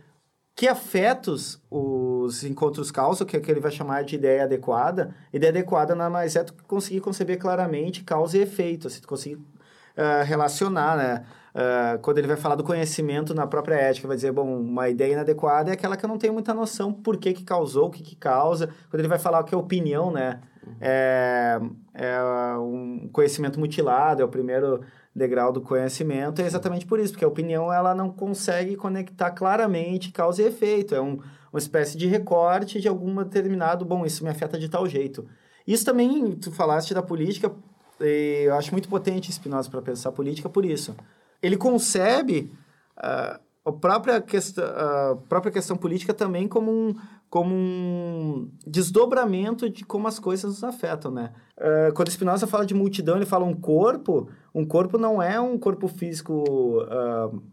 que afetos os encontros causam, que, é que ele vai chamar de ideia adequada, ideia adequada nada mais é tu conseguir conceber claramente causa e efeito, assim, tu conseguir uh, relacionar, né? Uh, quando ele vai falar do conhecimento na própria ética, vai dizer, bom, uma ideia inadequada é aquela que eu não tenho muita noção por que que causou, o que que causa. Quando ele vai falar o que é opinião, né? É, é um conhecimento mutilado, é o primeiro degrau do conhecimento, é exatamente por isso, porque a opinião ela não consegue conectar claramente causa e efeito, é um, uma espécie de recorte de algum determinado, bom, isso me afeta de tal jeito. Isso também, tu falaste da política, eu acho muito potente Spinoza para pensar política por isso. Ele concebe uh, a, própria questão, a própria questão política também como um, como um desdobramento de como as coisas nos afetam, né? Uh, quando Spinoza fala de multidão, ele fala um corpo. Um corpo não é um corpo físico uh,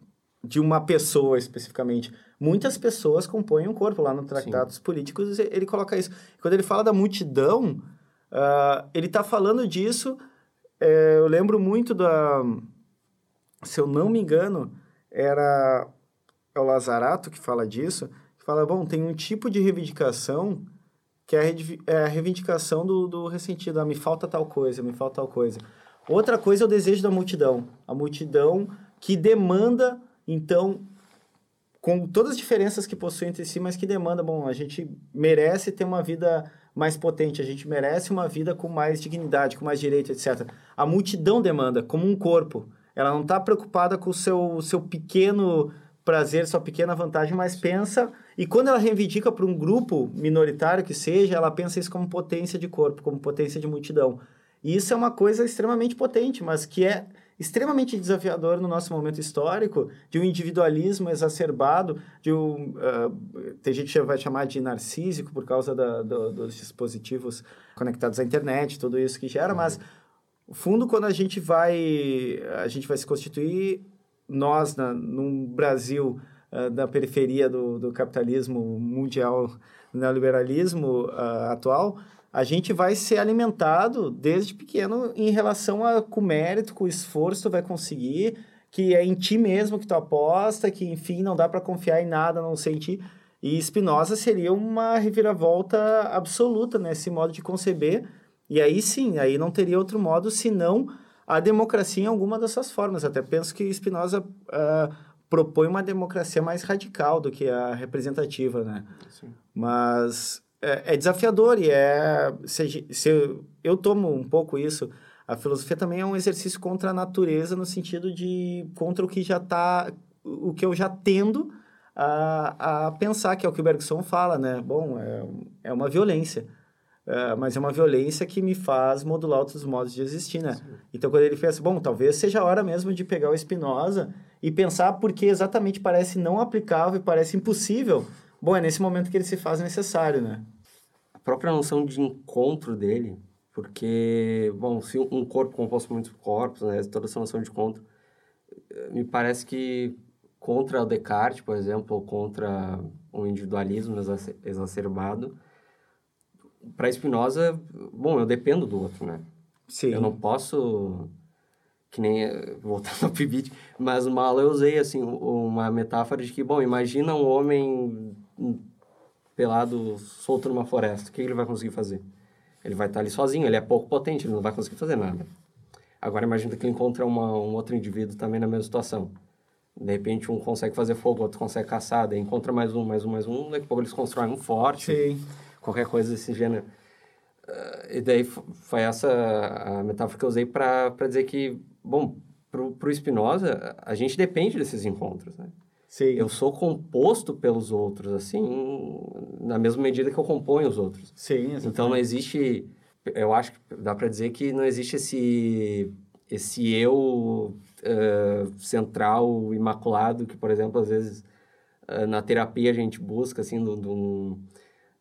de uma pessoa especificamente. Muitas pessoas compõem um corpo. Lá no Tratados Sim. Políticos ele coloca isso. Quando ele fala da multidão, uh, ele está falando disso. Eh, eu lembro muito da... Se eu não me engano, era é o Lazarato que fala disso que fala, bom, tem um tipo de reivindicação que é a, é a reivindicação do, do ressentido. Ah, me falta tal coisa, me falta tal coisa. Outra coisa é o desejo da multidão. A multidão que demanda, então, com todas as diferenças que possui entre si, mas que demanda, bom, a gente merece ter uma vida mais potente, a gente merece uma vida com mais dignidade, com mais direito, etc. A multidão demanda, como um corpo. Ela não está preocupada com o seu, seu pequeno prazer, sua pequena vantagem, mas pensa. E quando ela reivindica para um grupo minoritário que seja, ela pensa isso como potência de corpo, como potência de multidão. E isso é uma coisa extremamente potente, mas que é extremamente desafiador no nosso momento histórico, de um individualismo exacerbado, de um, uh, tem gente que vai chamar de narcísico por causa da, do, dos dispositivos conectados à internet, tudo isso que gera, uhum. mas o fundo quando a gente vai a gente vai se constituir nós na, num Brasil uh, da periferia do, do capitalismo mundial, neoliberalismo uh, atual, a gente vai ser alimentado desde pequeno em relação a com mérito, com esforço, tu vai conseguir, que é em ti mesmo que tu aposta, que enfim não dá para confiar em nada, não sei em ti. E Spinoza seria uma reviravolta absoluta nesse modo de conceber. E aí sim, aí não teria outro modo senão a democracia em alguma dessas formas. Até penso que Spinoza uh, propõe uma democracia mais radical do que a representativa, né? Sim. Mas é, é, desafiador e é... Se, se eu, eu tomo um pouco isso, a filosofia também é um exercício contra a natureza no sentido de contra o que já está... O que eu já tendo a, a pensar, que é o que o Bergson fala, né? Bom, é, é uma violência. É, mas é uma violência que me faz modular outros modos de existir, né? Sim. Então, quando ele fez, bom, talvez seja a hora mesmo de pegar o Spinoza e pensar porque exatamente parece não aplicável e parece impossível Bom, é nesse momento que ele se faz necessário, né? A própria noção de encontro dele, porque, bom, se um corpo composto por muitos corpos, né, toda essa noção de encontro, eh, me parece que contra o Descartes, por exemplo, ou contra o individualismo exacerbado, para Spinoza, bom, eu dependo do outro, né? Sim. Eu não posso que nem voltando ao Pibit, mas mal eu usei assim uma metáfora de que, bom, imagina um homem pelado, solto numa floresta, o que ele vai conseguir fazer? Ele vai estar ali sozinho, ele é pouco potente, ele não vai conseguir fazer nada. Agora imagina que ele encontra uma, um outro indivíduo também na mesma situação. De repente um consegue fazer fogo, outro consegue caçar, daí encontra mais um, mais um, mais um, daqui a pouco eles constroem um forte, Sim. Qualquer coisa desse gênero. Uh, e daí foi essa a metáfora que eu usei para dizer que, bom, para o Spinoza, a gente depende desses encontros, né? Sim. Eu sou composto pelos outros, assim, na mesma medida que eu componho os outros. Sim, exatamente. Então não existe, eu acho que dá para dizer que não existe esse esse eu uh, central, imaculado, que, por exemplo, às vezes uh, na terapia a gente busca, assim, de um,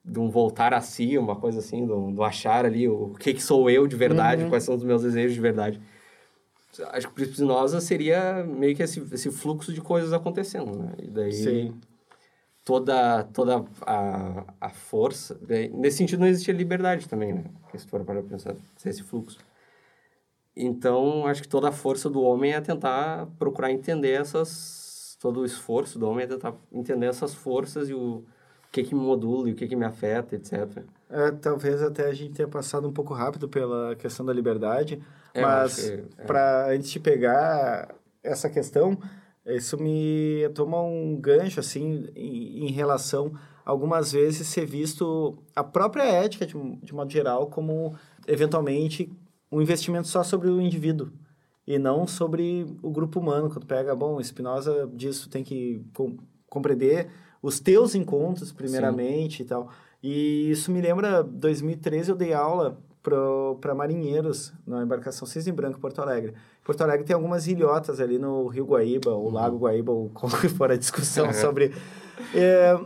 de um voltar a si, uma coisa assim, do, do achar ali o que, que sou eu de verdade, uhum. quais são os meus desejos de verdade acho que para Spinoza seria meio que esse, esse fluxo de coisas acontecendo, né? E daí Sim. toda toda a, a força, daí, nesse sentido não existia liberdade também, né? Se for para pensar, esse fluxo. Então, acho que toda a força do homem é tentar procurar entender essas todo o esforço do homem é tentar entender essas forças e o, o que que me modula e o que que me afeta, etc. É, talvez até a gente tenha passado um pouco rápido pela questão da liberdade, é, Mas, é. para antes de pegar essa questão, isso me toma um gancho, assim, em, em relação algumas vezes ser visto a própria ética, de, de modo geral, como, eventualmente, um investimento só sobre o indivíduo e não sobre o grupo humano. Quando pega, bom, Spinoza disso tem que com, compreender os teus encontros, primeiramente, Sim. e tal. E isso me lembra, 2013 eu dei aula para marinheiros na embarcação Cisne Branco, Porto Alegre. Porto Alegre tem algumas ilhotas ali no Rio Guaíba, ou uhum. Lago Guaíba, ou como for a discussão uhum. sobre... É,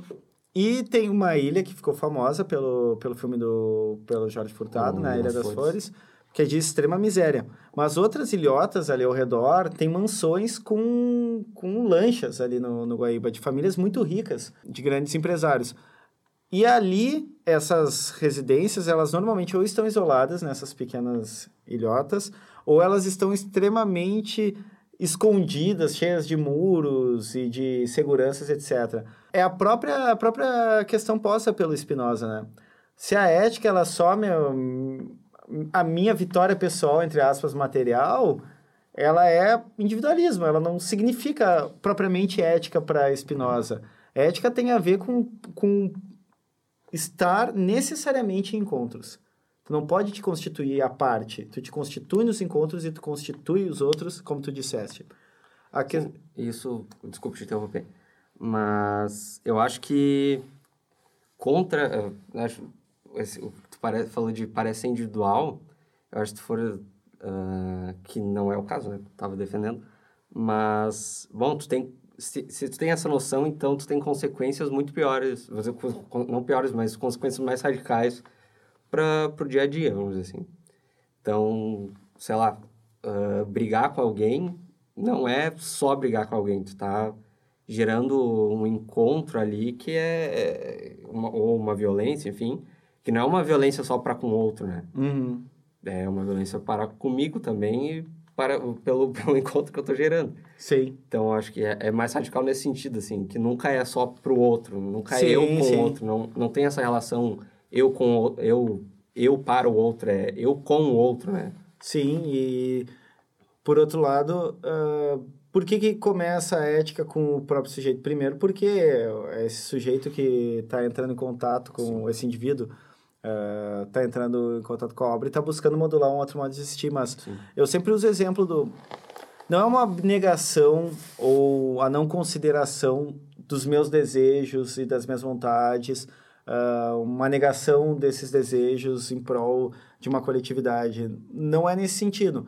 e tem uma ilha que ficou famosa pelo, pelo filme do pelo Jorge Furtado, né? Ilha das Flores. Flores, que é de extrema miséria. Mas outras ilhotas ali ao redor têm mansões com, com lanchas ali no, no Guaíba, de famílias muito ricas, de grandes empresários. E ali, essas residências, elas normalmente ou estão isoladas nessas pequenas ilhotas, ou elas estão extremamente escondidas, cheias de muros e de seguranças, etc. É a própria, a própria questão posta pelo Spinoza, né? Se a ética, ela some a minha vitória pessoal, entre aspas, material, ela é individualismo, ela não significa propriamente ética para Spinoza. Ética tem a ver com, com estar necessariamente em encontros. Tu não pode te constituir à parte. Tu te constitui nos encontros e tu constitui os outros, como tu disseste. Sim, isso, desculpe te interromper, mas eu acho que contra, acho, esse, pare, falou de parecer individual, eu acho que for, uh, que não é o caso, né, tava defendendo, mas, bom, tu tem se, se tu tem essa noção, então tu tem consequências muito piores, não piores, mas consequências mais radicais para o dia a dia, vamos dizer assim. Então, sei lá, uh, brigar com alguém não é só brigar com alguém, tu tá gerando um encontro ali que é, é uma, ou uma violência, enfim, que não é uma violência só para com o outro, né? Uhum. É uma violência para comigo também e para, pelo, pelo encontro que eu estou gerando. Sim. Então, acho que é, é, mais radical nesse sentido, assim, que nunca é só para o outro, nunca sim, é eu com sim. o outro, não, não tem essa relação eu com eu eu para o outro, é eu com o outro, né? Sim, e por outro lado, uh, por que, que começa a ética com o próprio sujeito? Primeiro, porque é esse sujeito que está entrando em contato com sim. esse indivíduo está uh, entrando em contato com a obra e está buscando modular um outro modo de existir, mas Sim. eu sempre uso exemplo do... Não é uma abnegação ou a não consideração dos meus desejos e das minhas vontades, uh, uma negação desses desejos em prol de uma coletividade. Não é nesse sentido.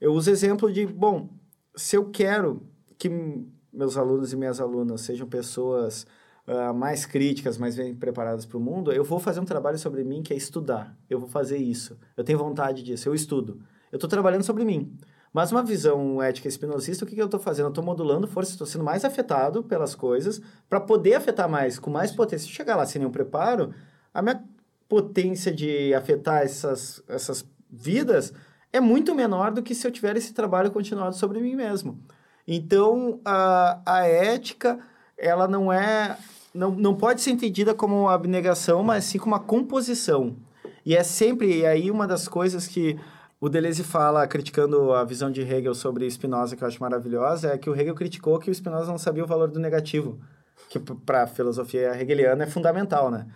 Eu uso exemplo de, bom, se eu quero que meus alunos e minhas alunas sejam pessoas uh, mais críticas, mais bem preparadas para o mundo, eu vou fazer um trabalho sobre mim que é estudar. Eu vou fazer isso. Eu tenho vontade disso. Eu estudo. Eu estou trabalhando sobre mim. Mas uma visão ética espinosista, o que, que eu estou fazendo? Eu estou modulando força, estou sendo mais afetado pelas coisas para poder afetar mais, com mais potência. Se chegar lá sem nenhum preparo, a minha potência de afetar essas, essas vidas é muito menor do que se eu tiver esse trabalho continuado sobre mim mesmo. Então, a, a ética, ela não é não, não pode ser entendida como uma abnegação, mas sim como uma composição. E é sempre, e aí uma das coisas que o Deleuze fala, criticando a visão de Hegel sobre Spinoza, que eu acho maravilhosa, é que o Hegel criticou que o Spinoza não sabia o valor do negativo, que para a filosofia hegeliana é fundamental, né?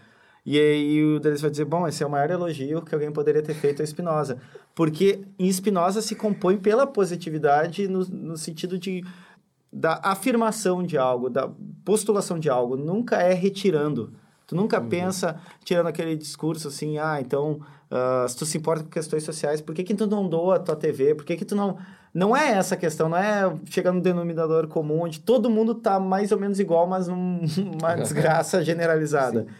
E aí o Deleuze vai dizer, bom, esse é o maior elogio que alguém poderia ter feito a Spinoza. Porque em Spinoza se compõe pela positividade no, no sentido de da afirmação de algo, da postulação de algo, nunca é retirando. Tu nunca uhum. pensa tirando aquele discurso assim, ah, então, uh, se tu se importa com questões sociais, por que, que tu não doa a tua TV? Por que, que tu não. Não é essa questão, não é chegar no denominador comum, onde todo mundo tá mais ou menos igual, mas numa desgraça generalizada. Sim.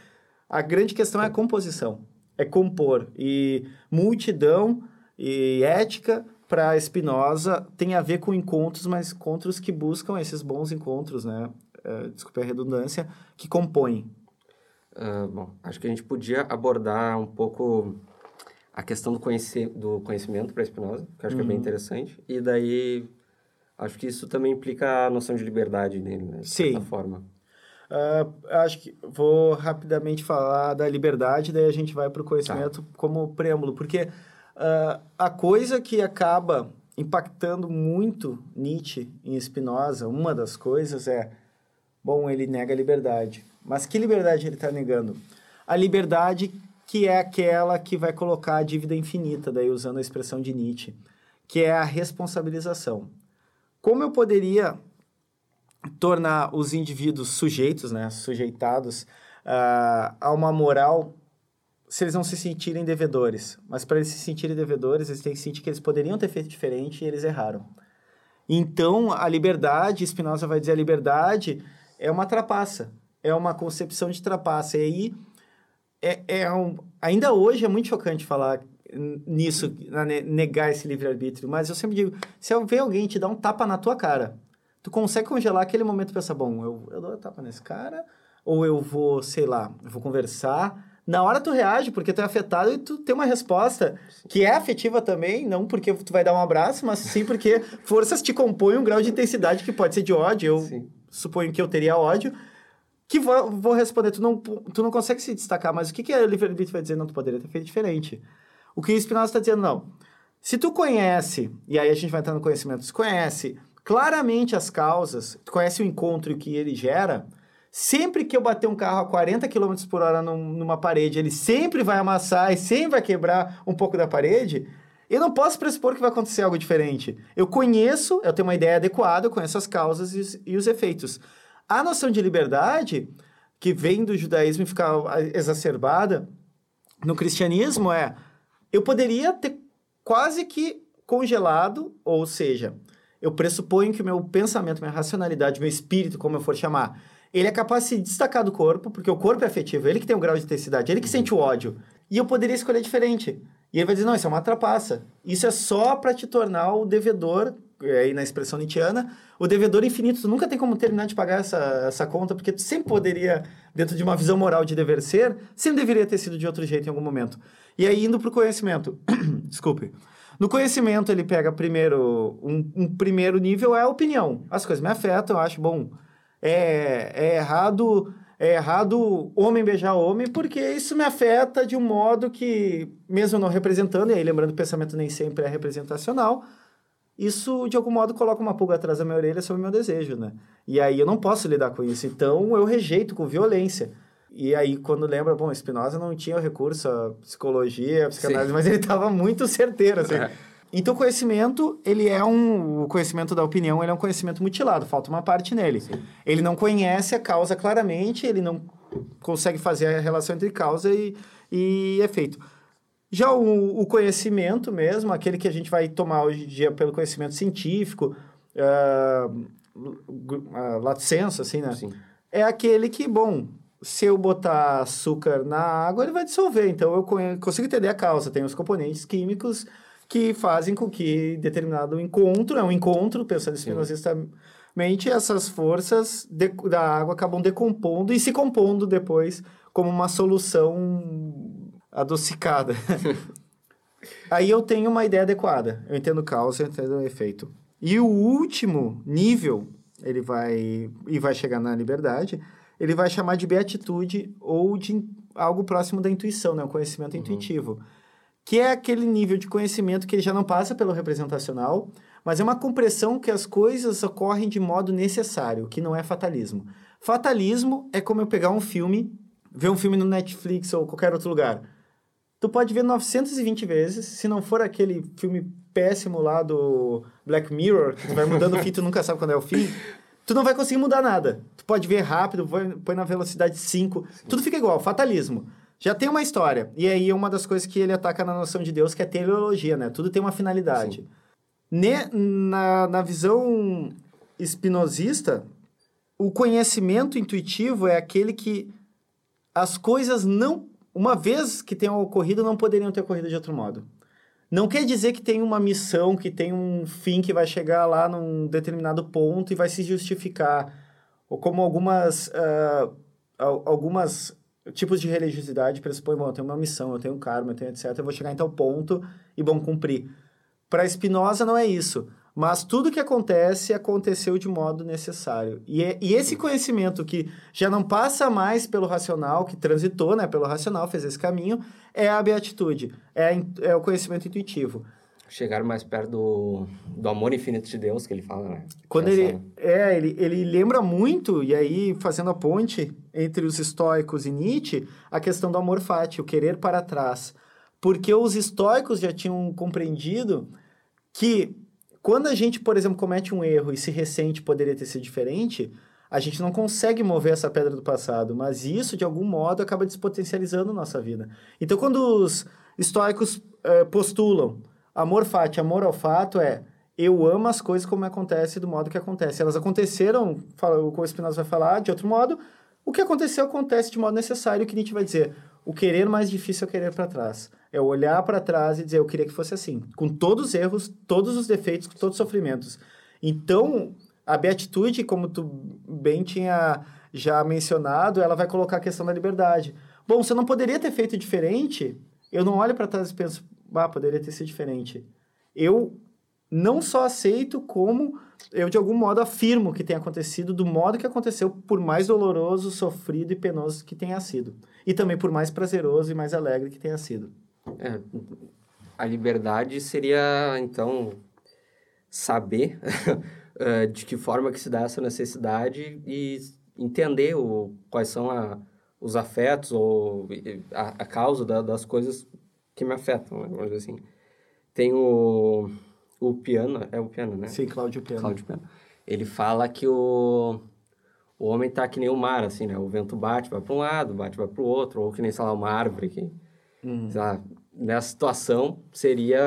A grande questão é a composição, é compor. E multidão e ética para Spinoza tem a ver com encontros, mas encontros que buscam esses bons encontros, né? Uh, desculpe a redundância, que compõem. Uh, bom, acho que a gente podia abordar um pouco a questão do, conheci do conhecimento para Spinoza, que acho uhum. que é bem uhum. interessante, e daí acho que isso também implica a noção de liberdade nele, né? De Sim. certa forma. Uh, acho que vou rapidamente falar da liberdade, daí a gente vai para o conhecimento tá. como preâmbulo, porque Uh, a coisa que acaba impactando muito Nietzsche em Spinoza, uma das coisas é, bom, ele nega a liberdade. Mas que liberdade ele está negando? A liberdade que é aquela que vai colocar a dívida infinita, daí usando a expressão de Nietzsche, que é a responsabilização. Como eu poderia tornar os indivíduos sujeitos, né, sujeitados uh, a uma moral se eles não se sentirem devedores. Mas para eles se sentirem devedores, eles têm que sentir que eles poderiam ter feito diferente e eles erraram. Então, a liberdade, Spinoza vai dizer, a liberdade é uma trapaça, é uma concepção de trapaça. E aí, é, é um, ainda hoje é muito chocante falar nisso, negar esse livre-arbítrio, mas eu sempre digo, se eu ver alguém te dar um tapa na tua cara, tu consegue congelar aquele momento e pensar, bom, eu, eu dou um tapa nesse cara, ou eu vou, sei lá, eu vou conversar, na hora tu reage porque tu é afetado e tu tem uma resposta que é afetiva também, não porque tu vai dar um abraço, mas sim porque forças te compõem um grau de intensidade que pode ser de ódio. Eu sim. suponho que eu teria ódio. Que vou, vou responder, tu não, tu não consegue se destacar, mas o que, que a livre-arbítrio vai dizer? Não, tu poderia ter feito diferente. O que o Spinoza está dizendo, não. Se tu conhece, e aí a gente vai entrar no conhecimento, se conhece claramente as causas, tu conhece o encontro que ele gera, sempre que eu bater um carro a 40 km por hora num, numa parede, ele sempre vai amassar e sempre vai quebrar um pouco da parede, eu não posso pressupor que vai acontecer algo diferente. Eu conheço, eu tenho uma ideia adequada, eu conheço as causas e os, e os efeitos. A noção de liberdade, que vem do judaísmo e fica exacerbada no cristianismo, é eu poderia ter quase que congelado, ou seja, eu pressuponho que o meu pensamento, minha racionalidade, meu espírito, como eu for chamar, ele é capaz de se destacar do corpo, porque o corpo é afetivo, ele que tem um grau de intensidade, ele que sente o ódio. E eu poderia escolher diferente. E ele vai dizer, não, isso é uma trapaça. Isso é só para te tornar o devedor, aí na expressão nietzschiana, o devedor infinito. Tu nunca tem como terminar de pagar essa, essa conta, porque tu sempre poderia, dentro de uma visão moral de dever ser, sempre deveria ter sido de outro jeito em algum momento. E aí, indo para o conhecimento. Desculpe. No conhecimento, ele pega primeiro... Um, um, primeiro nível é a opinião. As coisas me afetam, eu acho bom. É, é errado... É errado homem beijar homem, porque isso me afeta de um modo que, mesmo não representando, e aí lembrando que o pensamento nem sempre é representacional, isso de algum modo coloca uma pulga atrás da minha orelha sobre o meu desejo, né? E aí eu não posso lidar com isso, então eu rejeito com violência. E aí, quando lembra, bom, Spinoza não tinha recurso à psicologia, à psicanálise, Sim. mas ele estava muito certeiro, assim. É. Então, o conhecimento, ele é um... O conhecimento da opinião, ele é um conhecimento mutilado, falta uma parte nele. Sim. Ele não conhece a causa claramente, ele não consegue fazer a relação entre causa e, e efeito. Já o, o conhecimento mesmo, aquele que a gente vai tomar hoje em dia pelo conhecimento científico, uh, uh, lato senso, assim, né? Sim. É aquele que, bom, se eu botar açúcar na água, ele vai dissolver. Então, eu consigo entender a causa. Tem os componentes químicos que fazem com que determinado encontro, é um encontro, pensando espinosistamente, essas forças de, da água acabam decompondo e se compondo depois como uma solução adocicada. Aí eu tenho uma ideia adequada. Eu entendo causa, eu entendo o efeito. E o último nível, ele vai e vai chegar na liberdade, ele vai chamar de beatitude ou de algo próximo da intuição, né? O conhecimento uhum. intuitivo. Que é aquele nível de conhecimento que ele já não passa pelo representacional, mas é uma compreensão que as coisas ocorrem de modo necessário, que não é fatalismo. Fatalismo é como eu pegar um filme, ver um filme no Netflix ou qualquer outro lugar. Tu pode ver 920 vezes, se não for aquele filme péssimo lá do Black Mirror, que tu vai mudando o fim e tu nunca sabe quando é o fim tu não vai conseguir mudar nada. Tu pode ver rápido, põe na velocidade 5, tudo fica igual, fatalismo. Já tem uma história. E aí é uma das coisas que ele ataca na noção de Deus, que é teleologia, né? Tudo tem uma finalidade. Ne, na, na visão espinosista, o conhecimento intuitivo é aquele que as coisas não, uma vez que tenham ocorrido, não poderiam ter ocorrido de outro modo. Não quer dizer que tem uma missão, que tem um fim que vai chegar lá num determinado ponto e vai se justificar. Ou como algumas, uh, algumas tipos de religiosidade pressupõem, bom, eu tenho uma missão, eu tenho um karma, eu tenho etc. Eu vou chegar em tal ponto e, bom, cumprir. Para Spinoza não é isso. Mas tudo que acontece, aconteceu de modo necessário. E, é, e esse conhecimento que já não passa mais pelo racional, que transitou né, pelo racional, fez esse caminho, é a beatitude, é, é o conhecimento intuitivo. Chegar mais perto do, do amor infinito de Deus, que ele fala, né? Quando ele, é, ele, ele lembra muito, e aí fazendo a ponte entre os estoicos e Nietzsche, a questão do amor fati, o querer para trás. Porque os estoicos já tinham compreendido que quando a gente, por exemplo, comete um erro e se ressente poderia ter sido diferente, a gente não consegue mover essa pedra do passado, mas isso, de algum modo, acaba despotencializando nossa vida. Então, quando os estoicos eh, postulam amor fati, amor ao fato, é eu amo as coisas como acontece do modo que acontece. Elas aconteceram, o Spinoza vai falar, de outro modo, o que aconteceu acontece de modo necessário, que Nietzsche vai dizer, o querer mais difícil é o querer para trás. É olhar para trás e dizer, eu queria que fosse assim. Com todos os erros, todos os defeitos, com todos os sofrimentos. Então, a beatitude, como tu bem tinha já mencionado, ela vai colocar a questão da liberdade. Bom, você não poderia ter feito diferente? Eu não olho para trás e penso, ah, poderia ter sido diferente. Eu não só aceito, como eu de algum modo afirmo que tem acontecido do modo que aconteceu, por mais doloroso, sofrido e penoso que tenha sido. E também por mais prazeroso e mais alegre que tenha sido. É, a liberdade seria, então, saber eh, de que forma que se dá essa necessidade e entender o, quais são a, os afetos ou a, a causa da, das coisas que me afetam, né? vamos dizer assim. Tem o, o piano, é o piano, né? Sim, Cláudio Piano. Cláudio Piano. Ele fala que o, o homem tá que nem o mar, assim, né? O vento bate, vai para um lado, bate, vai para o outro, ou que nem, sei lá, uma árvore que... Hum. Sei lá, nessa situação seria,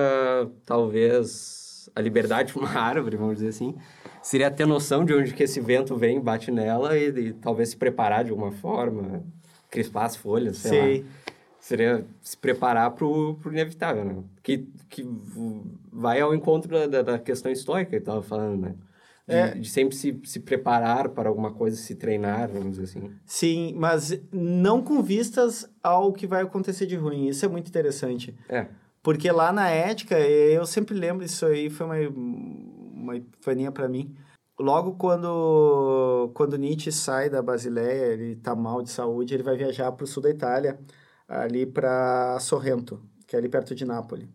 talvez, a liberdade de uma árvore, vamos dizer assim, seria ter noção de onde que esse vento vem, bate nela e, e talvez se preparar de alguma forma, crispar as folhas, sei Sei. lá seria se preparar para o inevitável, né? Que, que vai ao encontro da, da questão histórica que estava falando, né? De, é. de, sempre se, se preparar para alguma coisa, se treinar, vamos dizer assim. Sim, mas não com vistas ao que vai acontecer de ruim. Isso é muito interessante. É. Porque lá na ética, eu sempre lembro, isso aí foi uma, uma epifania para mim. Logo quando, quando Nietzsche sai da Basileia, ele está mal de saúde, ele vai viajar para o sul da Itália ali para Sorrento, que é ali perto de Nápoles.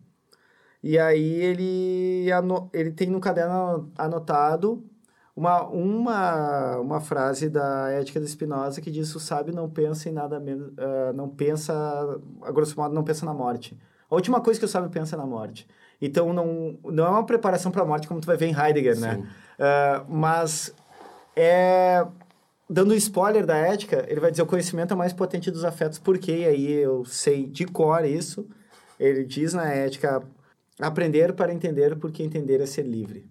E aí ele, ele tem no caderno anotado uma, uma, uma frase da Ética de Spinoza que diz o sábio não pensa em nada menos, uh, não pensa, a grosso modo, não pensa na morte. A última coisa que o sábio pensa é na morte. Então, não, não é uma preparação para a morte como tu vai ver em Heidegger, né? Sim. né? Uh, mas é dando spoiler da ética, ele vai dizer o conhecimento é mais potente dos afetos, porque aí eu sei de cor isso. Ele diz na ética aprender para entender, porque entender é ser livre.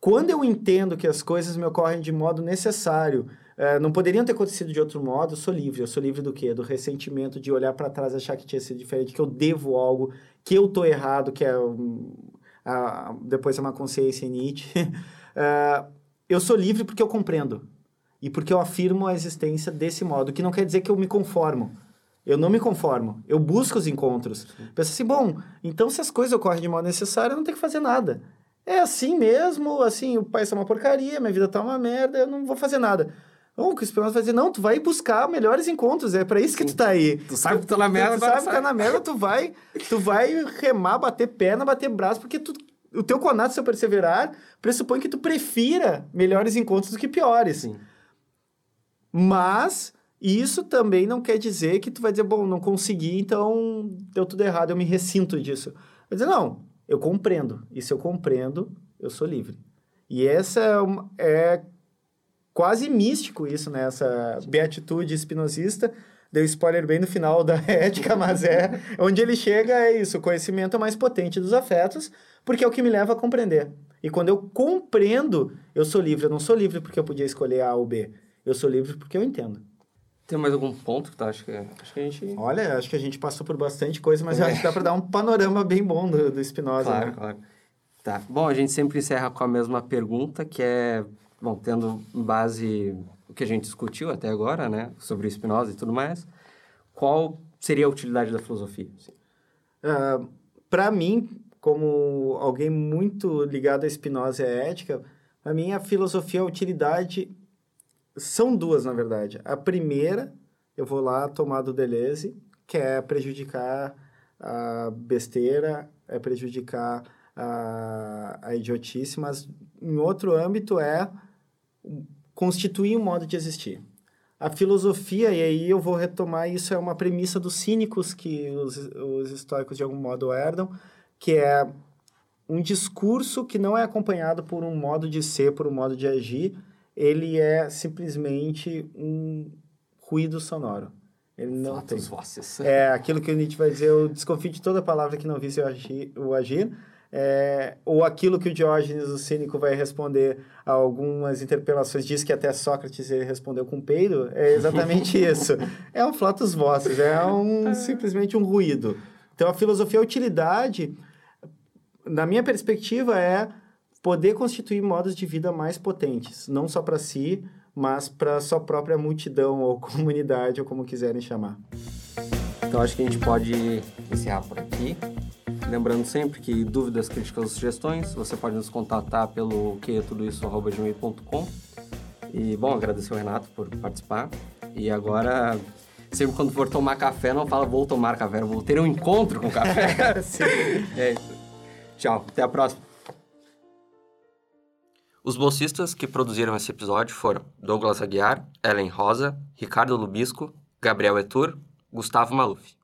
Quando eu entendo que as coisas me ocorrem de modo necessário, uh, não poderiam ter acontecido de outro modo, eu sou livre. Eu sou livre do quê? Do ressentimento, de olhar para trás e achar que tinha sido diferente, que eu devo algo, que eu tô errado, que é um, a, depois é uma consciência Nietzsche. uh, eu sou livre porque eu compreendo e porque eu afirmo a existência desse modo, que não quer dizer que eu me conformo. Eu não me conformo. Eu busco os encontros. Sim. Penso assim, bom, então se as coisas ocorrem de modo necessário, eu não tenho que fazer nada. É assim mesmo, assim, o país é uma porcaria, minha vida tá uma merda, eu não vou fazer nada. Bom, o que o Esperança vai dizer, não, tu vai buscar melhores encontros, é para isso que tu tá aí. Tu sabe que tu tá na merda, tu, tu sabe que tá na merda, tu vai, tu vai remar, bater perna, bater braço, porque tu, o teu conato, se eu perseverar, pressupõe que tu prefira melhores encontros do que piores. Sim. Mas isso também não quer dizer que tu vai dizer, bom, não consegui, então deu tudo errado, eu me ressinto disso. Vai dizer, não, eu compreendo. E se eu compreendo, eu sou livre. E essa é, é quase místico isso, né? Essa beatitude espinosista. Deu spoiler bem no final da ética, mas é onde ele chega é isso, o conhecimento é mais potente dos afetos, porque é o que me leva a compreender. E quando eu compreendo, eu sou livre. Eu não sou livre porque eu podia escolher A ou B. Eu sou livre porque eu entendo. Tem mais algum ponto que tu acha que, acho que a gente... Olha, acho que a gente passou por bastante coisa, mas é. acho que dá para dar um panorama bem bom do, do Spinoza. Claro, né? claro. Tá. Bom, a gente sempre encerra com a mesma pergunta, que é, bom, tendo base o que a gente discutiu até agora, né, sobre Spinoza e tudo mais, qual seria a utilidade da filosofia? Uh, ah, para mim, como alguém muito ligado a Spinoza e a ética, para mim a filosofia, a utilidade são duas, na verdade. A primeira, eu vou lá tomar do Deleuze, que é prejudicar a besteira, é prejudicar a, a idiotice, mas em outro âmbito é constituir um modo de existir. A filosofia, e aí eu vou retomar isso, é uma premissa dos cínicos que os, os estoicos de algum modo herdam, que é um discurso que não é acompanhado por um modo de ser, por um modo de agir, ele é simplesmente um ruído sonoro. Ele não tem. Vozes. É aquilo que o Nietzsche vai dizer, eu desconfio de toda palavra que não visse o agir. O agir. É, ou aquilo que o Diógenes, o cínico, vai responder a algumas interpelações, diz que até Sócrates ele respondeu com peido, é exatamente isso. É um flatus vozes, é um, simplesmente um ruído. Então, a filosofia, a utilidade, na minha perspectiva, é poder constituir modos de vida mais potentes, não só para si, mas para sua própria multidão ou comunidade, ou como quiserem chamar. Então acho que a gente pode encerrar por aqui lembrando sempre que dúvidas, críticas ou sugestões, você pode nos contatar pelo que tudo isso gmail.com. E bom, agradecer o Renato por participar. E agora, sempre quando for tomar café, não fala vou tomar café, vou ter um encontro com café. Sim. É isso. Tchau, até a próxima. Os bolsistas que produziram esse episódio foram Douglas Aguiar, Ellen Rosa, Ricardo Lubisco, Gabriel Etur, Gustavo Maluf.